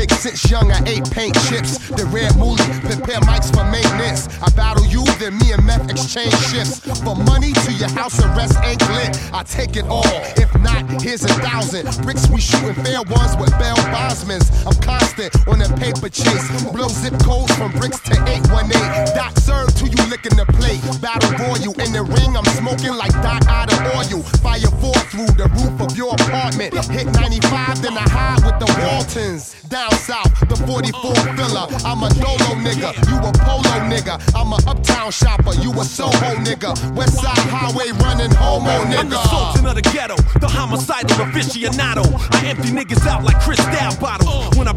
lunatic. Since young, I ate paint chips, the red moolie, prepare mics for maintenance. I battle you, then me and meth exchange shifts. For money to your house arrest ain't lit. I take it all. If not, here's a thousand bricks. We shooting fair ones with bell bondsmans. I'm constant on a paper chase. Blow zip codes from bricks to 818. Doc serve to you licking the plate. Battle royal in the ring. I'm smoking like Doc out of oil. Fire four through the roof of your apartment. Hit 95, then I hide Waltons. Down south, the 44 filler. I'm a dolo nigga. You a polo nigga. I'm a uptown shopper. You a Soho nigga. West Side Highway running homo I'm the nigga. sultan of the ghetto, the homicidal aficionado. I empty niggas out like Cristal bottles. When I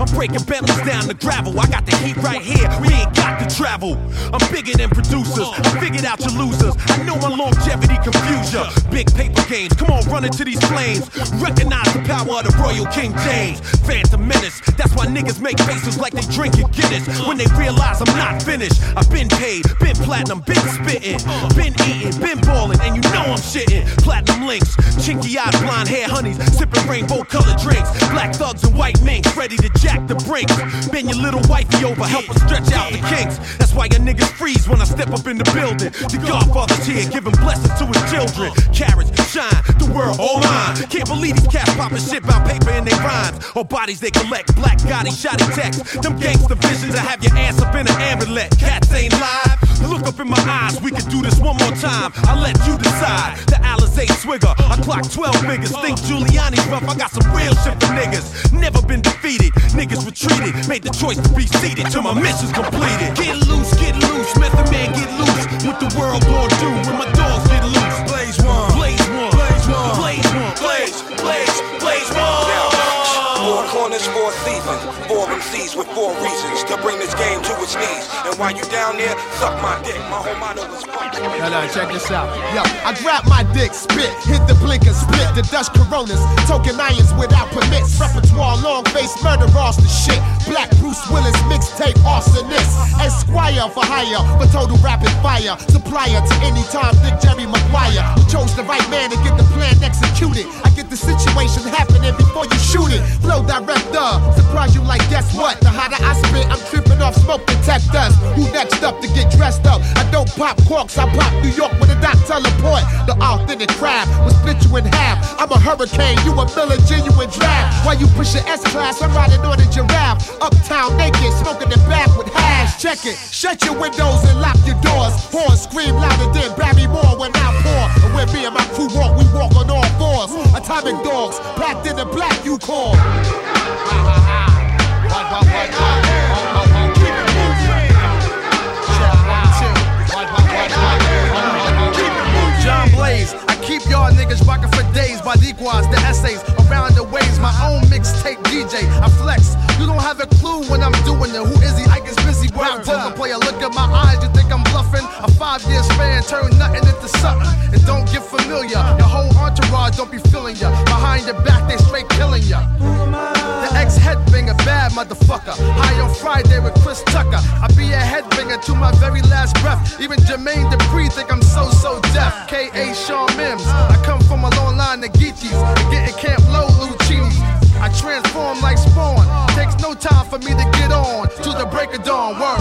I'm breaking Bentleys down to gravel. I got the heat right here, we ain't got to travel. I'm bigger than producers, I figured out your losers. I know my longevity confuse ya. Big paper games, come on, run into these flames. Recognize the power of the Royal King James. Phantom Menace, that's why niggas make faces like they drinking Guinness. When they realize I'm not finished, I've been paid, been platinum, been spitting, been eating, been balling, and you know I'm shitting. Platinum links, chinky eyed blonde hair honeys, sipping rainbow colored drinks. Black thugs and white minks, ready to jack the brinks. Bend your little wifey over, help her stretch out the kinks. That's why your niggas freeze when I step up in the building. The Godfather's here, giving blessings to his children. Carrots, shine. The world all mine. Can't believe these cats popping shit about paper in their rhymes. Or bodies they collect. Black Gotti, shoddy text. Them gangster visions that have your ass up in an amulet. Cats ain't live. Look up in my eyes, we can do this one more time. I let you decide. The Alizé swigger, I clock 12 figures. Think Giuliani's rough, I got some real shit for niggas. Never been defeated, niggas retreated. Made the choice to be seated till my mission's completed. Get loose, get loose, method man, get loose. What the world gon' do when my dogs get loose? With four reasons to bring this game to its knees. And while you down there, suck my dick. My whole motto is fuck. No, no, check this out. Yo, I grab my dick, spit, hit the blink and split the Dutch Coronas, token irons without permits, repertoire, long face, murder, all the shit. Black Bruce Willis, mixtape, arsonist, Esquire for hire, for total rapid fire, supplier to any time, Dick Jerry Maguire. Chose the right man to get the plan executed. I get the situation happening before you shoot it. Flow director, surprise you like guess what? The hotter I spit, I'm tripping off smoke detectors. Who next up to get dressed up? I don't pop corks, I pop New York with a dot teleport. The authentic crab will split you in half. I'm a hurricane, you a Miller genuine draft. While you push your S class, I'm riding on a giraffe. Uptown naked, smoking the back with hash. Check it, shut your windows and lock your doors. Horns scream louder than Barry Moore when I pour. And when me and my crew walk, we walk on all fours. Atomic dogs, packed in the black you call. John Blaze, I keep y'all niggas rockin' for days by Dequas, the essays around the ways. My own mixtape DJ, I flex. You don't have a clue when I'm doing it. Who is he? I busy. Rap poker player, look at my eyes, you think I'm bluffing? A five year span, turn nothing into something. And don't get familiar. Your whole entourage don't be feeling ya. Behind your back, they straight killing ya. The ex headbanger, bad motherfucker. High on Friday with Chris Tucker. I be a headbanger to my very last breath. Even Jermaine Dupri think I'm so so deaf. K.A. Sean Mims. I come from a long line of Geechees. And getting Camp Low. I transform like Spawn. Takes no time for me to get on. To the break of dawn. Word.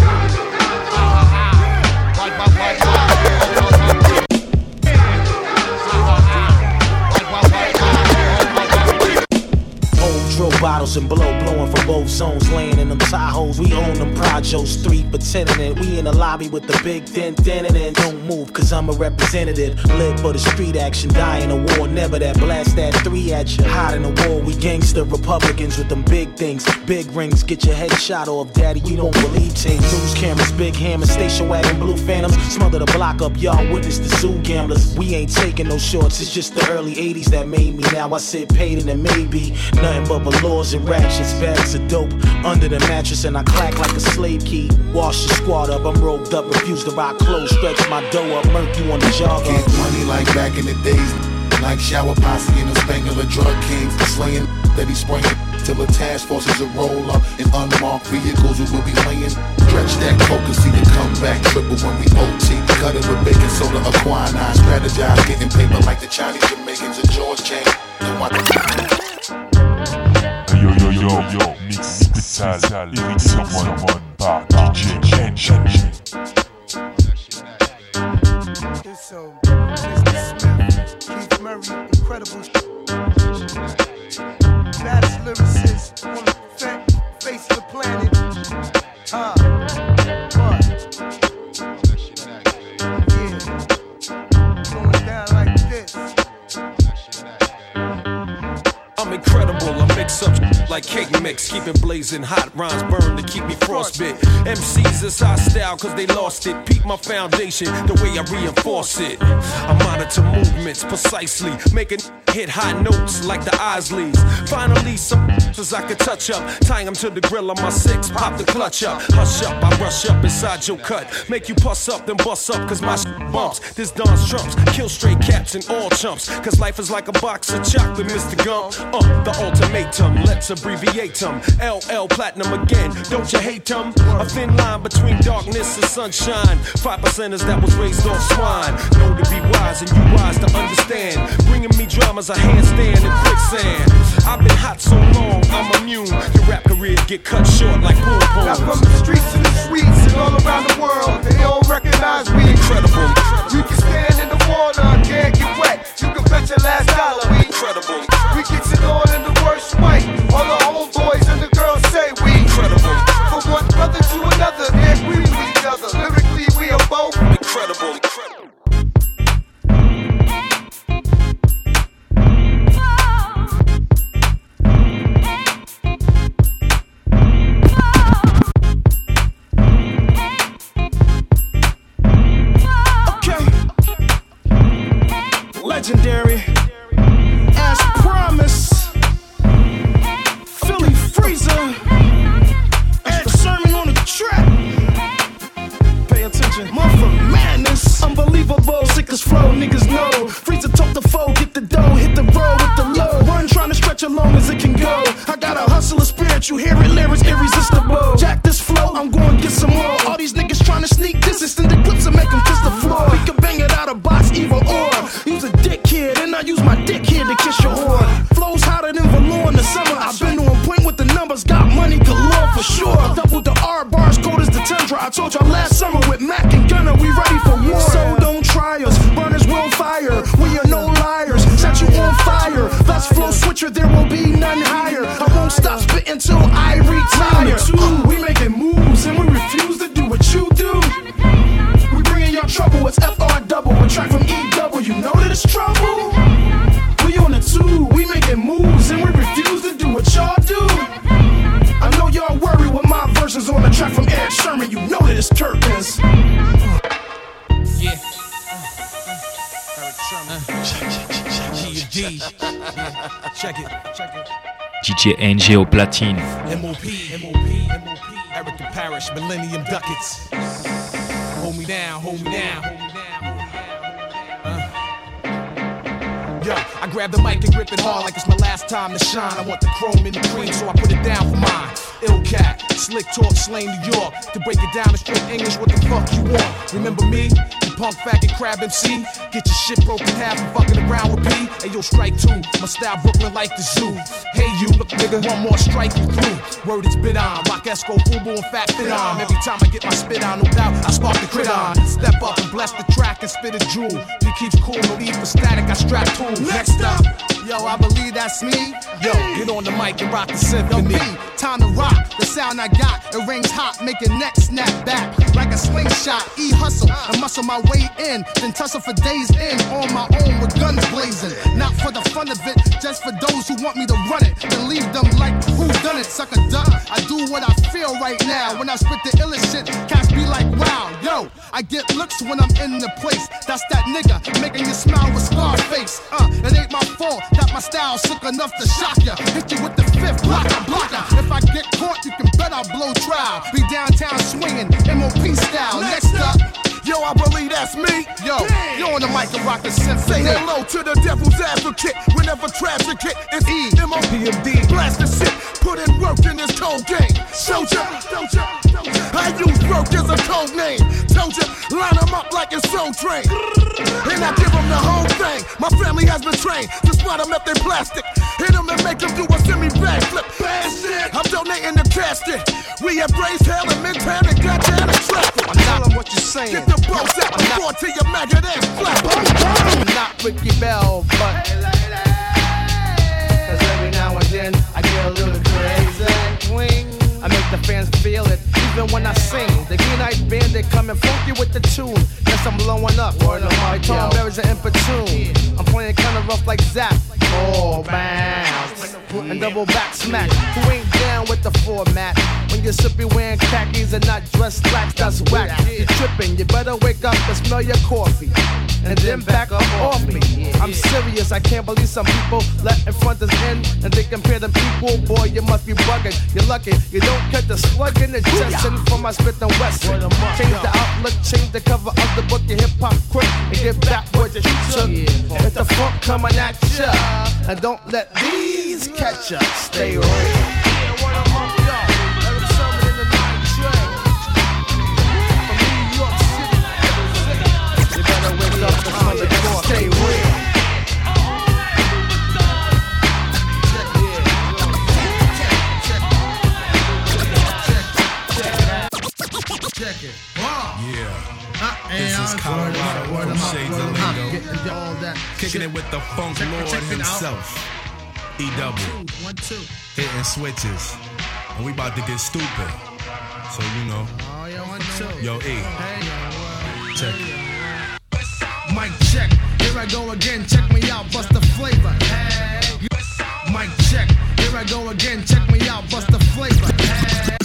Old drill bottles and blow blowing from both zones, laying in them Tahoes. We own them projos, three pretending it. We in the lobby with the big dent, dent, and don't move, cause I'm a representative. Live for the street action, die in a war, never that blast that three at you. Hot in the war, we gangster Republicans with them big things. Big rings, get your head shot off, daddy. You don't believe things. News cameras, big hammers, station wagon, blue phantoms. Smother the block up, y'all witness the zoo gamblers. We ain't taking no shorts, it's just the early 80s that made me. Now I sit paid and it may be nothing but velours and ratchets, bags of dope under the mattress, and I clack like a slave key. Wash the squad up, I'm roped up, refuse to rock clothes, stretch my dough up, murk you on the jog. Get money like back in the days. Like shower posse and a spangler drug kings. Slaying that he spraying till the task forces will roll up in unmarked vehicles we will be laying. Stretch that coke and see the comeback triple when we OT. Cut it with baking soda, a quinine. Strategize, getting paper like the Chinese Jamaicans and George Chain. Yo yo yo yo, mix spécial, Erick Sermon par DJ NG. So, Mr. Smith, Keith Murray, incredible. Baddest lyricist on the face the planet. Uh, what? Yeah. Going down like this. I'm incredible, I mix up like cake mix, keep it blazing hot, rhymes burn to keep me frostbit. MCs is high style cause they lost it. Peak my foundation, the way I reinforce it. I monitor movements precisely, making hit high notes like the Isleys. Finally, some as I can touch up, tie them to the grill on my six, pop the clutch up. Hush up, I rush up inside your cut, make you puss up, then bust up cause my bumps. This Don's trumps, kill straight caps and all chumps, cause life is like a box of chocolate, Mr. Gump. Uh, the ultimatum, let's abbreviate them. LL Platinum again, don't you hate them? A thin line between darkness and sunshine. Five percenters that was raised off swine. Know to be wise and you wise to understand. Bringing me dramas, a handstand in quicksand. I've been hot so long, I'm immune. Your rap career get cut short like boom Now from the streets to the suites and all around the world, they all recognize we incredible. We can stand in the water, can't get wet. You can bet your last spite. All the old boys and the girls say we incredible. From one brother to another, and we each other. Lyrically, we are both incredible. incredible. Can go. I got a hustler spirit, you hear it, lyrics irresistible. Jack this flow, I'm going to get some more. All these niggas trying to sneak this, extend the clips and make them kiss the floor. We can bang it out of box, either or. Use a dick kid, and I use my dick here to kiss your whore. Flows hotter than velour in the summer. I've been on point with the numbers, got money galore for sure. Double the R bars, cold as the tundra. I told y'all last summer with Mac and Gunner, we There will be none higher. I won't stop spitting till I retire. Check it. Check it. DJ NG au platine. MOP. MOP. MOP. Erick the Parrish. Millennium Ducats. Hold me down. Hold me down. Uh. I grab the mic and grip it hard like it's my last time to shine. I want the chrome in the cream, so I put it down for mine. Ill cat, slick talk, slain New York. To break it down in straight English, what the fuck you want? Remember me? Punk faggot crab MC? Get your shit broken half and fucking around with P. Hey yo, strike two. My style Brooklyn like the zoo. Hey you, look nigga, one more strike you through. Word is bit on. Rock Esco, Fubu, and Fat Fit on. Every time I get my spit on, no doubt, I spark the crit on. Step up and bless the track and spit a jewel. He keeps cool, no need for static, I strap tools. Next up, Yo, I believe that's me. Yo, get on the mic and rock the symphony. Yo, B, time to rock. The sound I got, it rings hot, make your neck snap back like a slingshot. E hustle and muscle my way in, then tussle for days in on my own with guns blazing. Not for the fun of it, just for those who want me to run it. Then leave them like who done it, sucker duck. I do what I feel right now. When I spit the illest shit, cats be like, wow, yo. I get looks when I'm in the place. That's that nigga making you smile with scar face. Uh, it ain't my fault that my style sick enough to shock ya. Hit you with the fifth blocker, blocker. If I get caught, you can bet I'll blow trial. Be downtown swinging, MOP style. Next up. Yo, I believe that's me. Yo, you on the mic and rock the symphony. Say hello to the devil's advocate. Whenever traffic hit, it's E M O P M D. Blast the shit, put in work in this cold game. Soldier, soldier. I use broke as a code name. Told ya, line 'em up like it's Soul Train. And I give 'em the whole thing. My family has been trained to spot 'em if they plastic. Hit 'em and make 'em do a semi backflip. I'm donating the casket. We have raised hell in Midtown and got down and traffic. Tell 'em what you're saying. Get the boats out before to your maggot ass flap. I'm not Ricky Bell, but. Cause every now and then I get a little crazy. Wing. The fans feel it, even when I sing. The Green Eyes Band, they coming funky with the tune. Yes, I'm blowing up. Word of my Tom Berry's an platoon. I'm playing kinda rough like Zapp. Oh, bounce. And double back smack. Who ain't down with the format? When you're sipping wearing khakis and not dressed slacks, that's whack. You're tripping, you better wake up and smell your coffee. And then back up off me. I'm serious, I can't believe some people let in front us in and they compare them equal. Boy, you must be bugging. You're lucky, you don't catch the slug in the chest and from my spit and west. Change the outlook, change the cover of the book, your hip hop quick and get back what you took. It's the funk coming at ya. And don't let these catch ya. Stay real. You better wake up and smell the door. Stay real. Check it. Yeah. This This is is Colorado Colorado from from Shades Shades of of Lingo. Lingo. all that Kicking it with the funk lord check it out. himself. E double. One, two. Hitting switches. And we about to get stupid. So you know. Oh, yeah, one, two. Yo, E. Check it. Mic check, here I go again. Check me out, bust the flavor. Hey. Mic check, here I go again. Check me out, bust the flavor. Hey.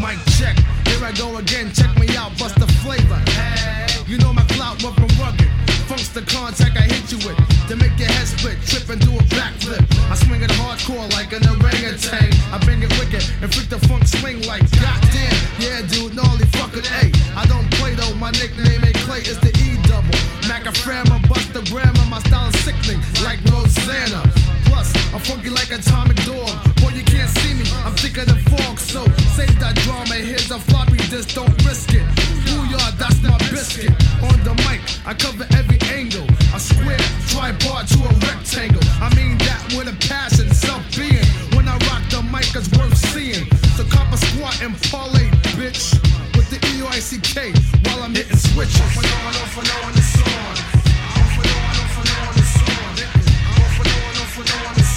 Mic check, here I go again. Check me out, bust the flavor. Hey. You know my clout wasn't rugged. Funk's the contact I hit you with to make your head split, trip and do a backflip. I swing it hardcore like an orangutan. I bang it wicked and freak the funk swing like goddamn. Yeah, dude, gnarly fucking A. I don't play though, my nickname ain't Clay, it's the E double. Macaframa, bust the grammar, my style is sickening like Rosanna. Plus, I'm funky like atomic dog. Boy, you can't see me, I'm thicker than fog. So save that drama, here's a floppy disk, don't risk it. Booyah, that's my biscuit. On the mic, I cover every angle. A square, tripod to a rectangle. I mean that with a passion, self being. When I rock the mic, it's worth seeing. So cop a squat and parlay, bitch. With the E O I C K while I'm hitting switches. Off and on, off and on, it's on. Off and on, off and on, it's on. Off and on, off and on, it's on.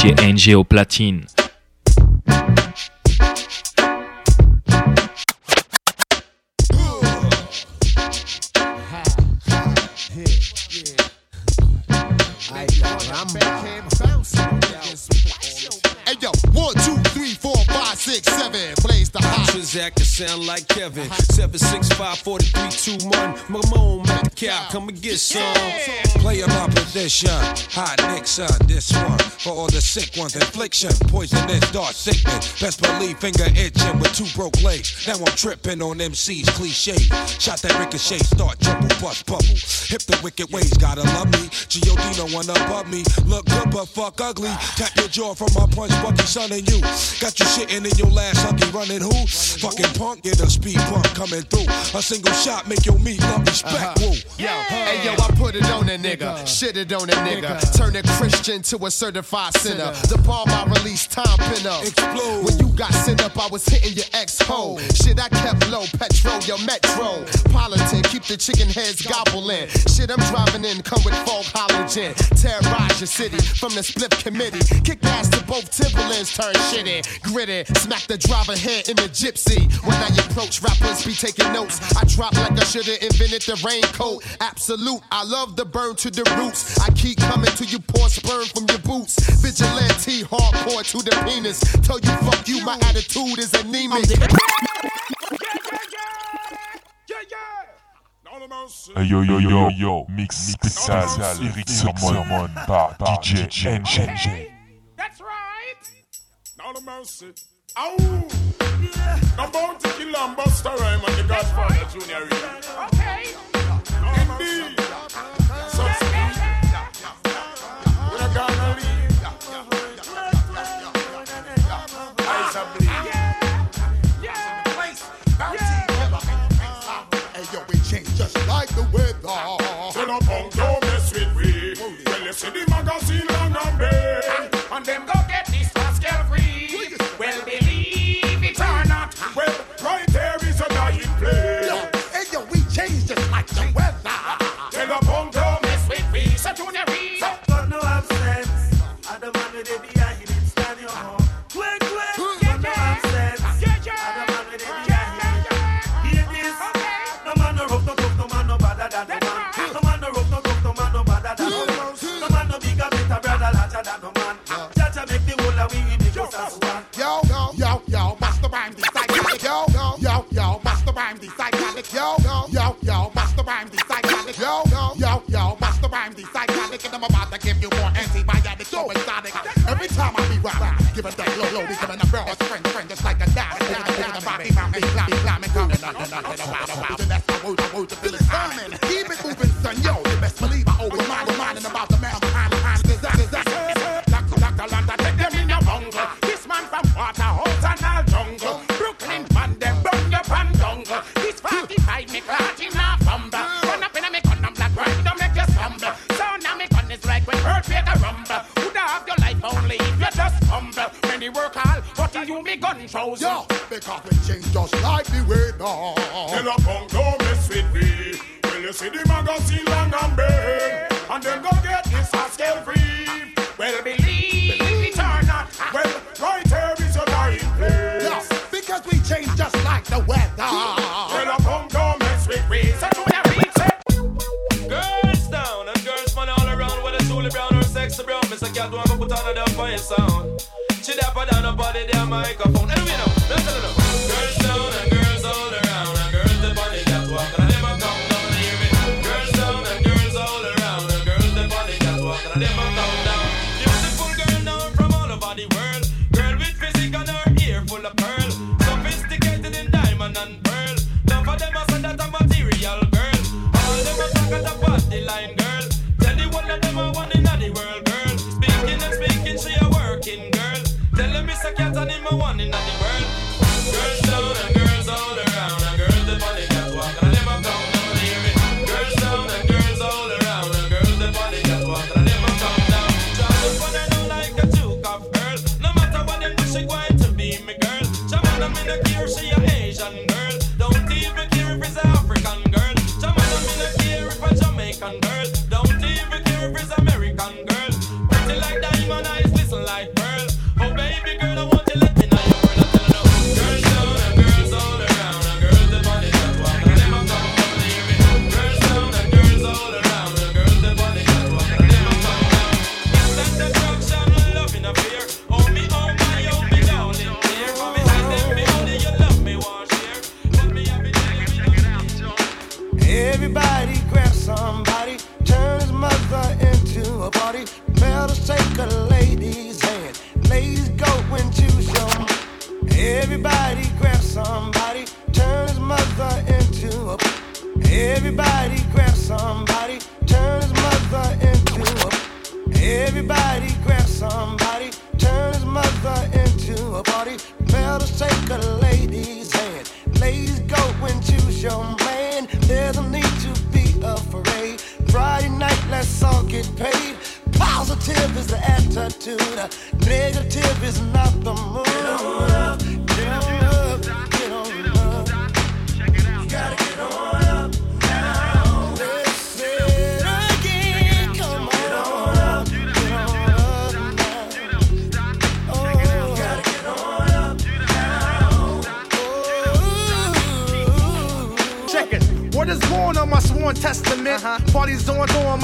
DJ NG au platine. Hey yo, one, two, three, four, five, six, seven. Blaze the hot. Transact sound like Kevin. 765 4321. Mamone Metcalf, come and get some. Play my position. Hot Nixon, this one. For all the sick ones, infliction. Poisonous, dark sickness. Best believe finger itching with two broke legs. Now I'm tripping on MC's cliche. Shot that ricochet, start trouble, bust bubble. Hip the wicked ways, gotta love me. G.O.D. no one above me. Look good but fuck ugly. Tap your jaw from my punch, Bucky, son, and you. Got you shitting in your last huggy, running who? Fucking punk, get a speed bump coming through. A single shot make your meat love respect. Uh-huh. Woo. Yo, hey yo, I put it on a nigga, shit it on a nigga, turn a Christian to a certified sinner. The bomb I released, time pin up. Explode. When you got sent up, I was hitting your ex hoe. Oh. Shit, I kept low, petrol, your metro. Politic, keep the chicken heads gobbling. Shit, I'm driving in, come with fog halogen. Terrorize your city from the split committee. Kick ass to both Timberlands, turn shit in. Gritty, smack the driver head in the gypsy. When I approach, rappers be taking notes. I drop like I should've invented the raincoat. Absolute, I love the burn to the roots. I keep coming to you, pour sperm from your boots. Vigilante, hardcore to the penis. Tell you fuck you, my attitude is anemic. Hey yo yo yo yo, mix spécial Erick Sermon par DJ NG. That's right. Now the mercy. Ow! Yeah. No bounty kill and buster rhyme and the Godfather Junior Reid. Okay. See the magazine long and big. And them Every time I be rhyming, giving that low, low, becoming a real friend,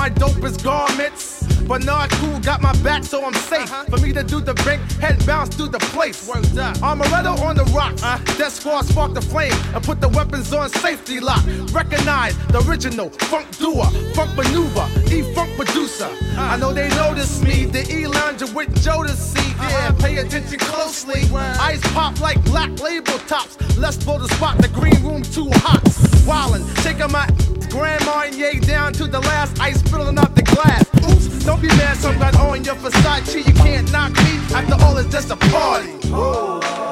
my dopest garments. But not cool, got my back, so I'm safe. Uh-huh. For me to do the bank, head bounce through the place. Word. Amaretto on the rocks. Uh, Def Squad spark the flame and put the weapons on safety lock. Recognize the original funk doer, funk maneuver, E funk producer. Uh-huh. I know they notice me, the E lounger with Jodeci. Uh-huh. Yeah, pay attention closely. Word. Ice pop like black label tops. Let's blow the spot, the green room too hot. Wildin', shaking my grandma and yay down to the last ice filling up the glass. Oops, don't be mad, some got on your Versace. You can't knock me. After all, it's just a party. Ooh.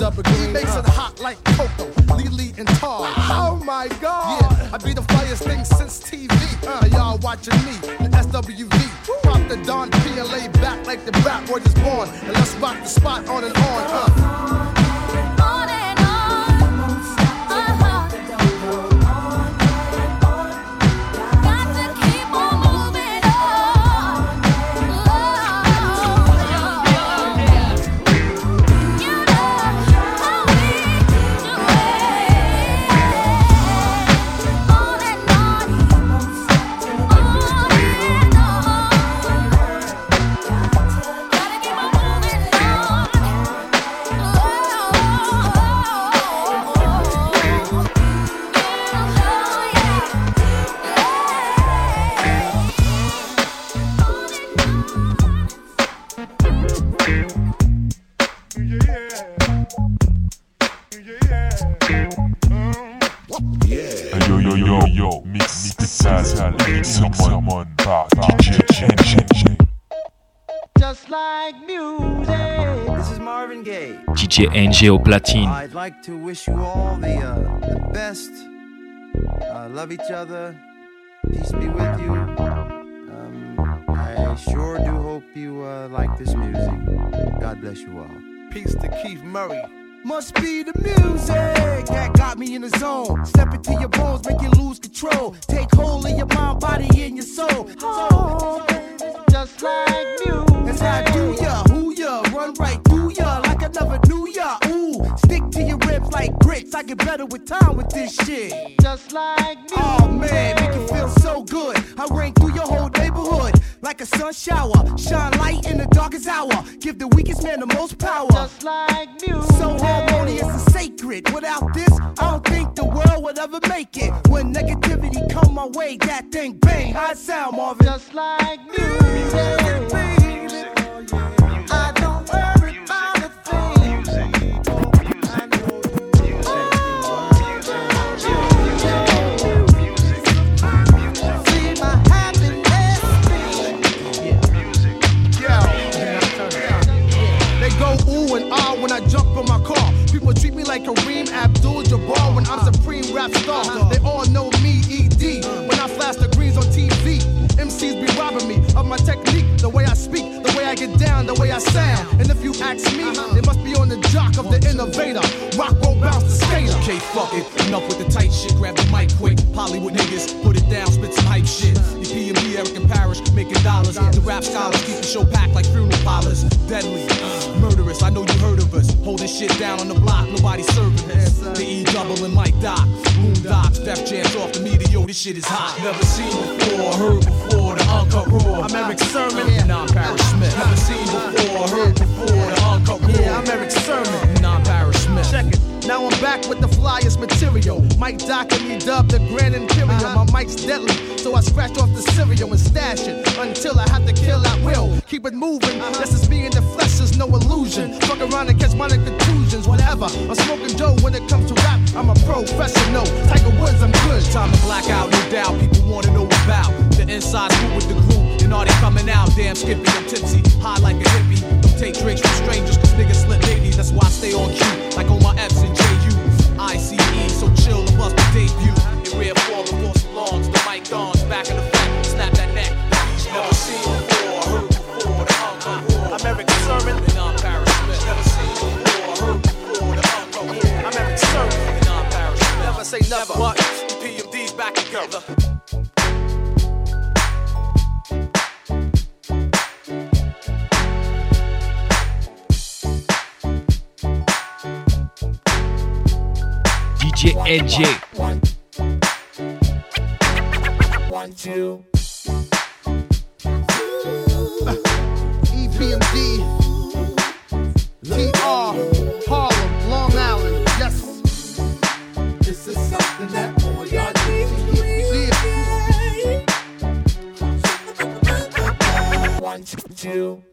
Him out. He makes it hot like Coco, Lily and Tar. Oh my god. Yeah, I be the flyest thing since TV. Uh, y'all watching me, the SWV. Pop the Don P and lay back like the rap boy is born. And let's rock the spot on and on. Uh. DJ NG au platine. I'd like to wish you all the, uh, the best. Uh, love each other. Peace be with you. Um, I sure do hope you uh, like this music. God bless you all. Peace to Keith Murray. Must be the music that got me in the zone. Step into your bones, make you lose control. Take hold of your mind, body, and your soul. So, just like music. That's how I do ya, who ya, run right through ya I never knew ya. Ooh, stick to your ribs like grits. I get better with time with this shit. Just like music. Oh man, make you feel so good. I rain through your whole neighborhood like a sun shower. Shine light in the darkest hour. Give the weakest man the most power. Just like music. So harmonious and sacred. Without this, I don't think the world would ever make it. When negativity come my way, that thing bang. High sound, Marvin. Just like music. I Abdul-Jabbar when I'm supreme rap star. Uh-huh. They all know me, ED. When I flash the greens on TV, MCs be robbing me of my technique, the way I speak, the way I get down, the way I sound. And if you ask me, uh-huh. they must be on the jock of the innovator. Rock won't bounce the skater. Okay, fuck it. Enough with the tight shit. Grab the mic quick. Hollywood niggas, put it down, spit some hype shit. The PMB, Erick and Parrish, making dollars. The rap scholars keep the show packed like funeral parlors. Deadly, uh. murderous. I know you heard of us. Holding shit down on the block, nobody serving us. The E double and Mic Doc. Boom Docs, Def Jams off the media. Yo, this shit is hot. Never seen before, heard before. The uncut raw. I'm Erick Sermon. Non Parrish Smith. Never seen before, heard before. The uncut. Yeah, I'm Erick Sermon. Non Parrish Smith. Check it. Now I'm back with the flyest material. Mic Doc and me dubbed the Grand Imperial. Uh-huh. My mic's deadly, so I scratch off the cereal and stash it until I have to kill at will. Keep it moving. Uh-huh. This is me in the flesh, there's no illusion. Fuck around and catch minor contusions, whatever. I'm smoking dough when it comes to rap. I'm a professional. Tiger Woods, I'm good. Time to black out, no doubt. People wanna know about the inside scoop with the group. And are they coming out? Damn, Skippy, I'm tipsy, high like a hippie. Take drinks from strangers, cause niggas slip ladies. That's why I stay on cue, like on my F's and JU. ICE, so chill, the bust the debut. In rare form, the force belongs. The mic dawns, back in effect. Snap that neck. Beats never seen before, heard before. The roar. I'm Sermon. And I'm Parrish Smith. Never seen before, heard before. The uncle roar. I'm Erick Sermon. And I'm Parrish Smith. Never say never. What? PMD's back together. DJ NJ. One, two. EPMD. TR. Harlem, Long Island. Yes. This is something that all y'all need One, two.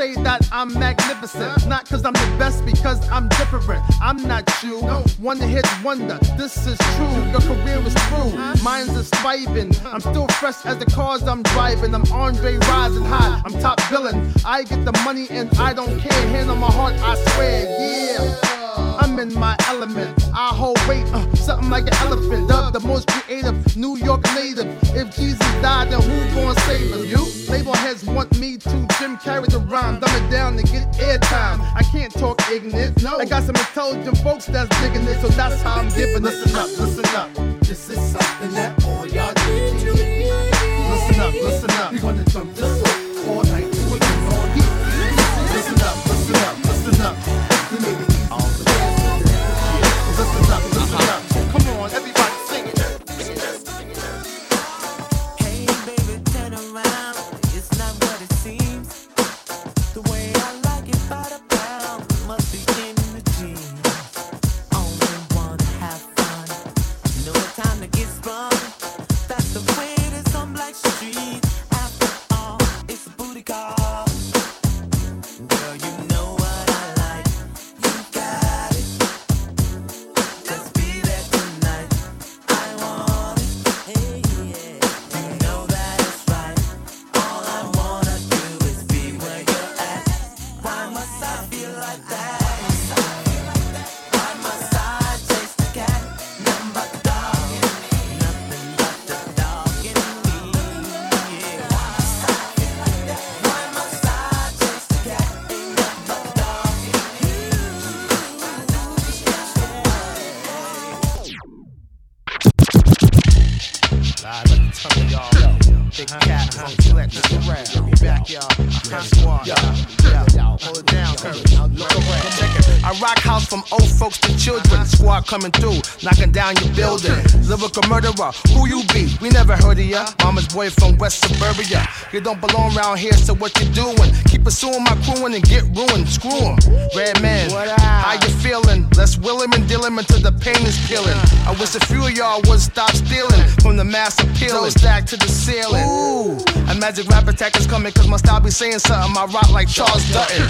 Say that I'm magnificent. Not cause I'm the best, because I'm different. I'm not you. One hit wonder. This is true. Your career is through. Mine's is thriving. I'm still fresh as the cars I'm driving. I'm Andre rising high. I'm top billing. I get the money and I don't care. Hand on my heart, I swear. Yeah. I'm in my element. I hold weight, uh, something like an elephant. Dubbed the most creative New York native. If Jesus died, then who gon' save him? You? Label heads want me to Jim Carrey the rhyme, dumb it down to get airtime. I can't talk ignorant. No, I got some intelligent folks that's digging it, so that's how I'm giving it. Listen up, listen up. This is something that all y'all need to hear. Listen up, listen up. We're gonna jump this up all night. Street. Murderer, who you be? We never heard of ya. Mama's boy from West Suburbia. You don't belong around here, so what you doing? Keep pursuing my crewing and get ruined. Screw 'em. Redman, how you feeling? Let's will him and deal him until the pain is killing. I wish a few of y'all would stop stealing from the mass appeal and stack to the ceiling. Ooh, a magic rap attack is coming cause my style be saying something. I rock like Charles Dutton.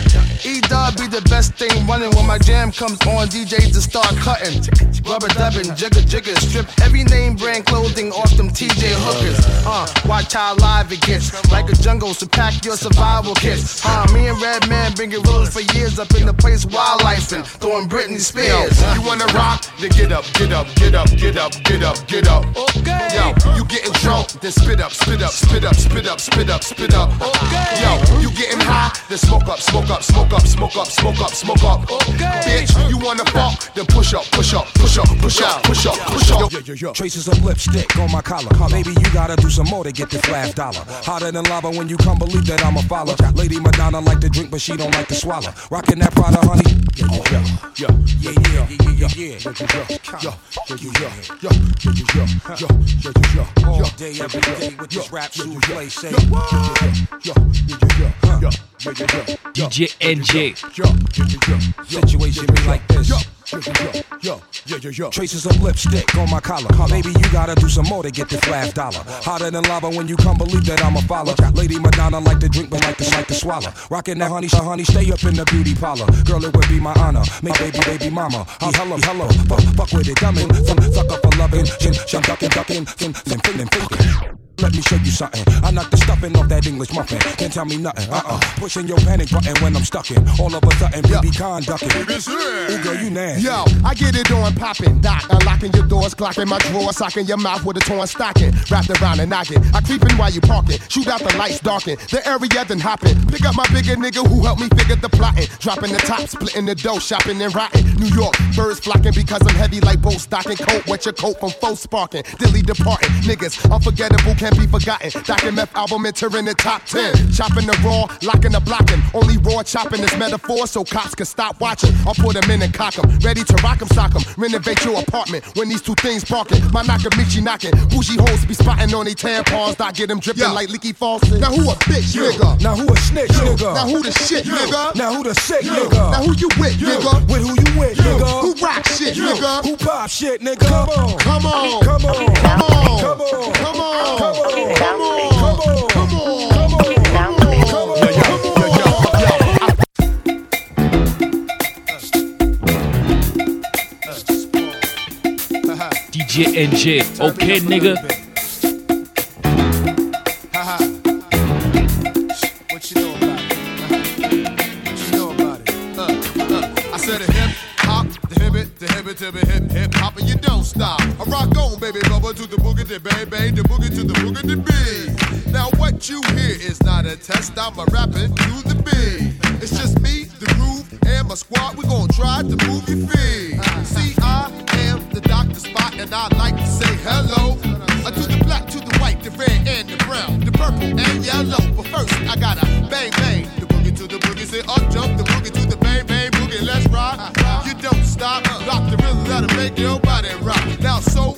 E dub be the best thing running when my jam comes on. DJs to start cutting. Rubber dubbing, jigger jigger. Strip every name brand clothing off them TJ hookers. Uh, watch how live it gets. Like a jungle, so pack your survival kits. Uh, me and Redman been rules for years up in the place wildlife and throwing Britney Spears. You wanna rock? Then get up, get up, get up, get up, get up, get up. Okay. Yo, you getting drunk? Then spit up, spit up, spit up, spit up, spit up, spit up. Okay. Yo, you getting high? Then smoke up, smoke up, smoke up, smoke up, smoke up, smoke up. Okay. Bitch, you wanna fuck? Then push up, push up, push up, push up, push up, push up. Traces of lipstick on my collar. Maybe you gotta do some more to get this last dollar. Hotter than lava when you come believe that I'm a follower. Lady Madonna like to drink, but she don't like to swallow. Rockin' that Prada, honey. Yeah, yeah, yeah, yeah, yeah, yeah, yeah, yeah, yeah, yeah, yeah, yeah, yeah, All day, every day with this rap shoe play, say. DJ NJ. Situation be like this. Traces of lipstick on my collar. Maybe you gotta do some more to get this last dollar. Hotter than lava when you come believe that I'm a follower. Lady Madonna like to drink, but like to like to swallow. Rockin' that honey, so honey, stay up in the beauty parlor. Girl, it would be my honor. Make baby, baby mama. He hello, hello, fuck, fuck with it, dummin'. Some suck up for loving. Shin, shin, duckin', duckin', fin, fin, fin, fin, fin. Let me show you something. I knock the stuffing off that English muffin. Can't tell me nothing. Uh uh. Pushing your panic button when I'm stuck in. All of a sudden, BB Con ducking. Ooh, girl, you nasty. Yo, I get it on poppin', doc. Unlocking your doors, clocking my drawers, socking your mouth with a torn stocking. Wrapped around and knocking. I creepin' while you parkin'. Shoot out the lights, darken. The area then hoppin'. Pick up my bigger nigga who helped me figure the plotting. Dropping the top, splitting the dough, shopping and rotting. New York, birds flocking because I'm heavy like boat stocking. Coat, wet your coat from faux sparking. Dilly departing. Niggas, unforgettable, can't be forgotten. Doc and Meth album entering the top 10. Chopping the raw, locking the blocking. Only raw chopping is metaphor so cops can stop watching. I'll put them in and cock 'em. Ready to rock 'em, sock 'em. Renovate your apartment when these two things barking. My Nakamichi knocking. Bougie hoes be spotting on they tampons. Doc get them dripping like leaky faucets. Now who a bitch, nigga? Now who a snitch, nigga? Now who the shit, Yo. nigga? Now who the sick, nigga? Now who you with, nigga? With who you with, nigga? Who rock shit, nigga? Who pop shit, nigga? Come on. Come on. Come on. Come on. Come on. Come on. Come on. DJ NJ, okay, nigga. Baby, bubba to the bang bang, the boogie to the boogie, the beat. Now what you hear is not a test. I'm a rapping to the beat. It's just me, the groove, and my squad. We gon' try to move your feet. See, I am the Dr. Spot, and I like to say hello. Uh, I do the black to the white, the red and the brown, the purple and yellow. But first, I gotta bang bang. The boogie to the boogie, say up jump the boogie to the bang bang boogie. Let's rock. You don't stop, rock the rhythm that'll make your body rock. Now so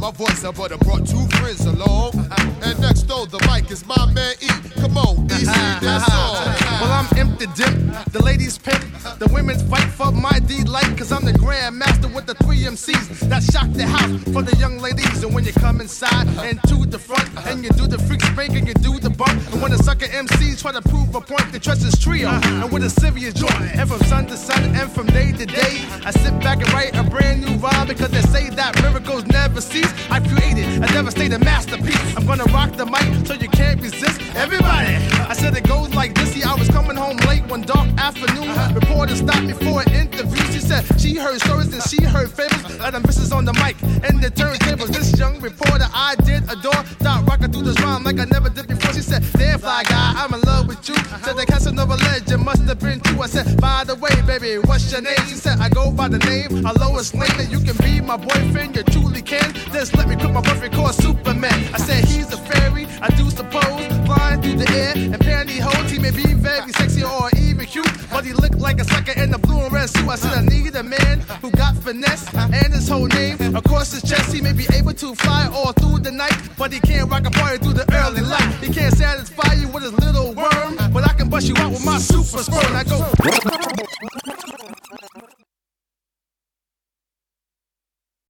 my voice, but I brought two friends along. And next door, the mic is my man E. Come on, DC, that's all. Well, I'm empty dip, the ladies pimp, the women's fight for my D-light, cause I'm the grand master with the three MCs that shock the house for the young ladies. And when you come inside and to the front, and you do the freak spank and you do the bump, and when the sucker MCs try to prove a point, they trust this trio, and with a serious joint, and from sun to sun, and from day to day, I sit back and write a brand new rhyme because they say that miracles never cease. I created a devastating masterpiece. I'm gonna rock the mic so you can't resist. Everybody, I said it goes like this. See, I was coming home late one dark afternoon. Reporter stopped me for an interview. She said she heard stories and she heard fables. Let them bitches on the mic and the turntables. This young reporter I did adore. Start rocking through this rhyme like I never did before. She said, Damn fly guy, I'm in love with you. Said the Casanova legend must have been true. I said, By the way, baby, what's your name? She said, I go by the name, a Lois Lane, and you can be my boyfriend. You truly can. Just let me quit my boyfriend called Superman. I said he's a fairy. I do suppose flying through the air and pantyhose. He may be very sexy or even cute, but he looked like a sucker in the blue and red suit. I said I need a man who got finesse and his whole name across his chest. He may be able to fly all through the night, but he can't rock a party through the early light. He can't satisfy you with his little worm, but I can bust you out with my super sperm. I go.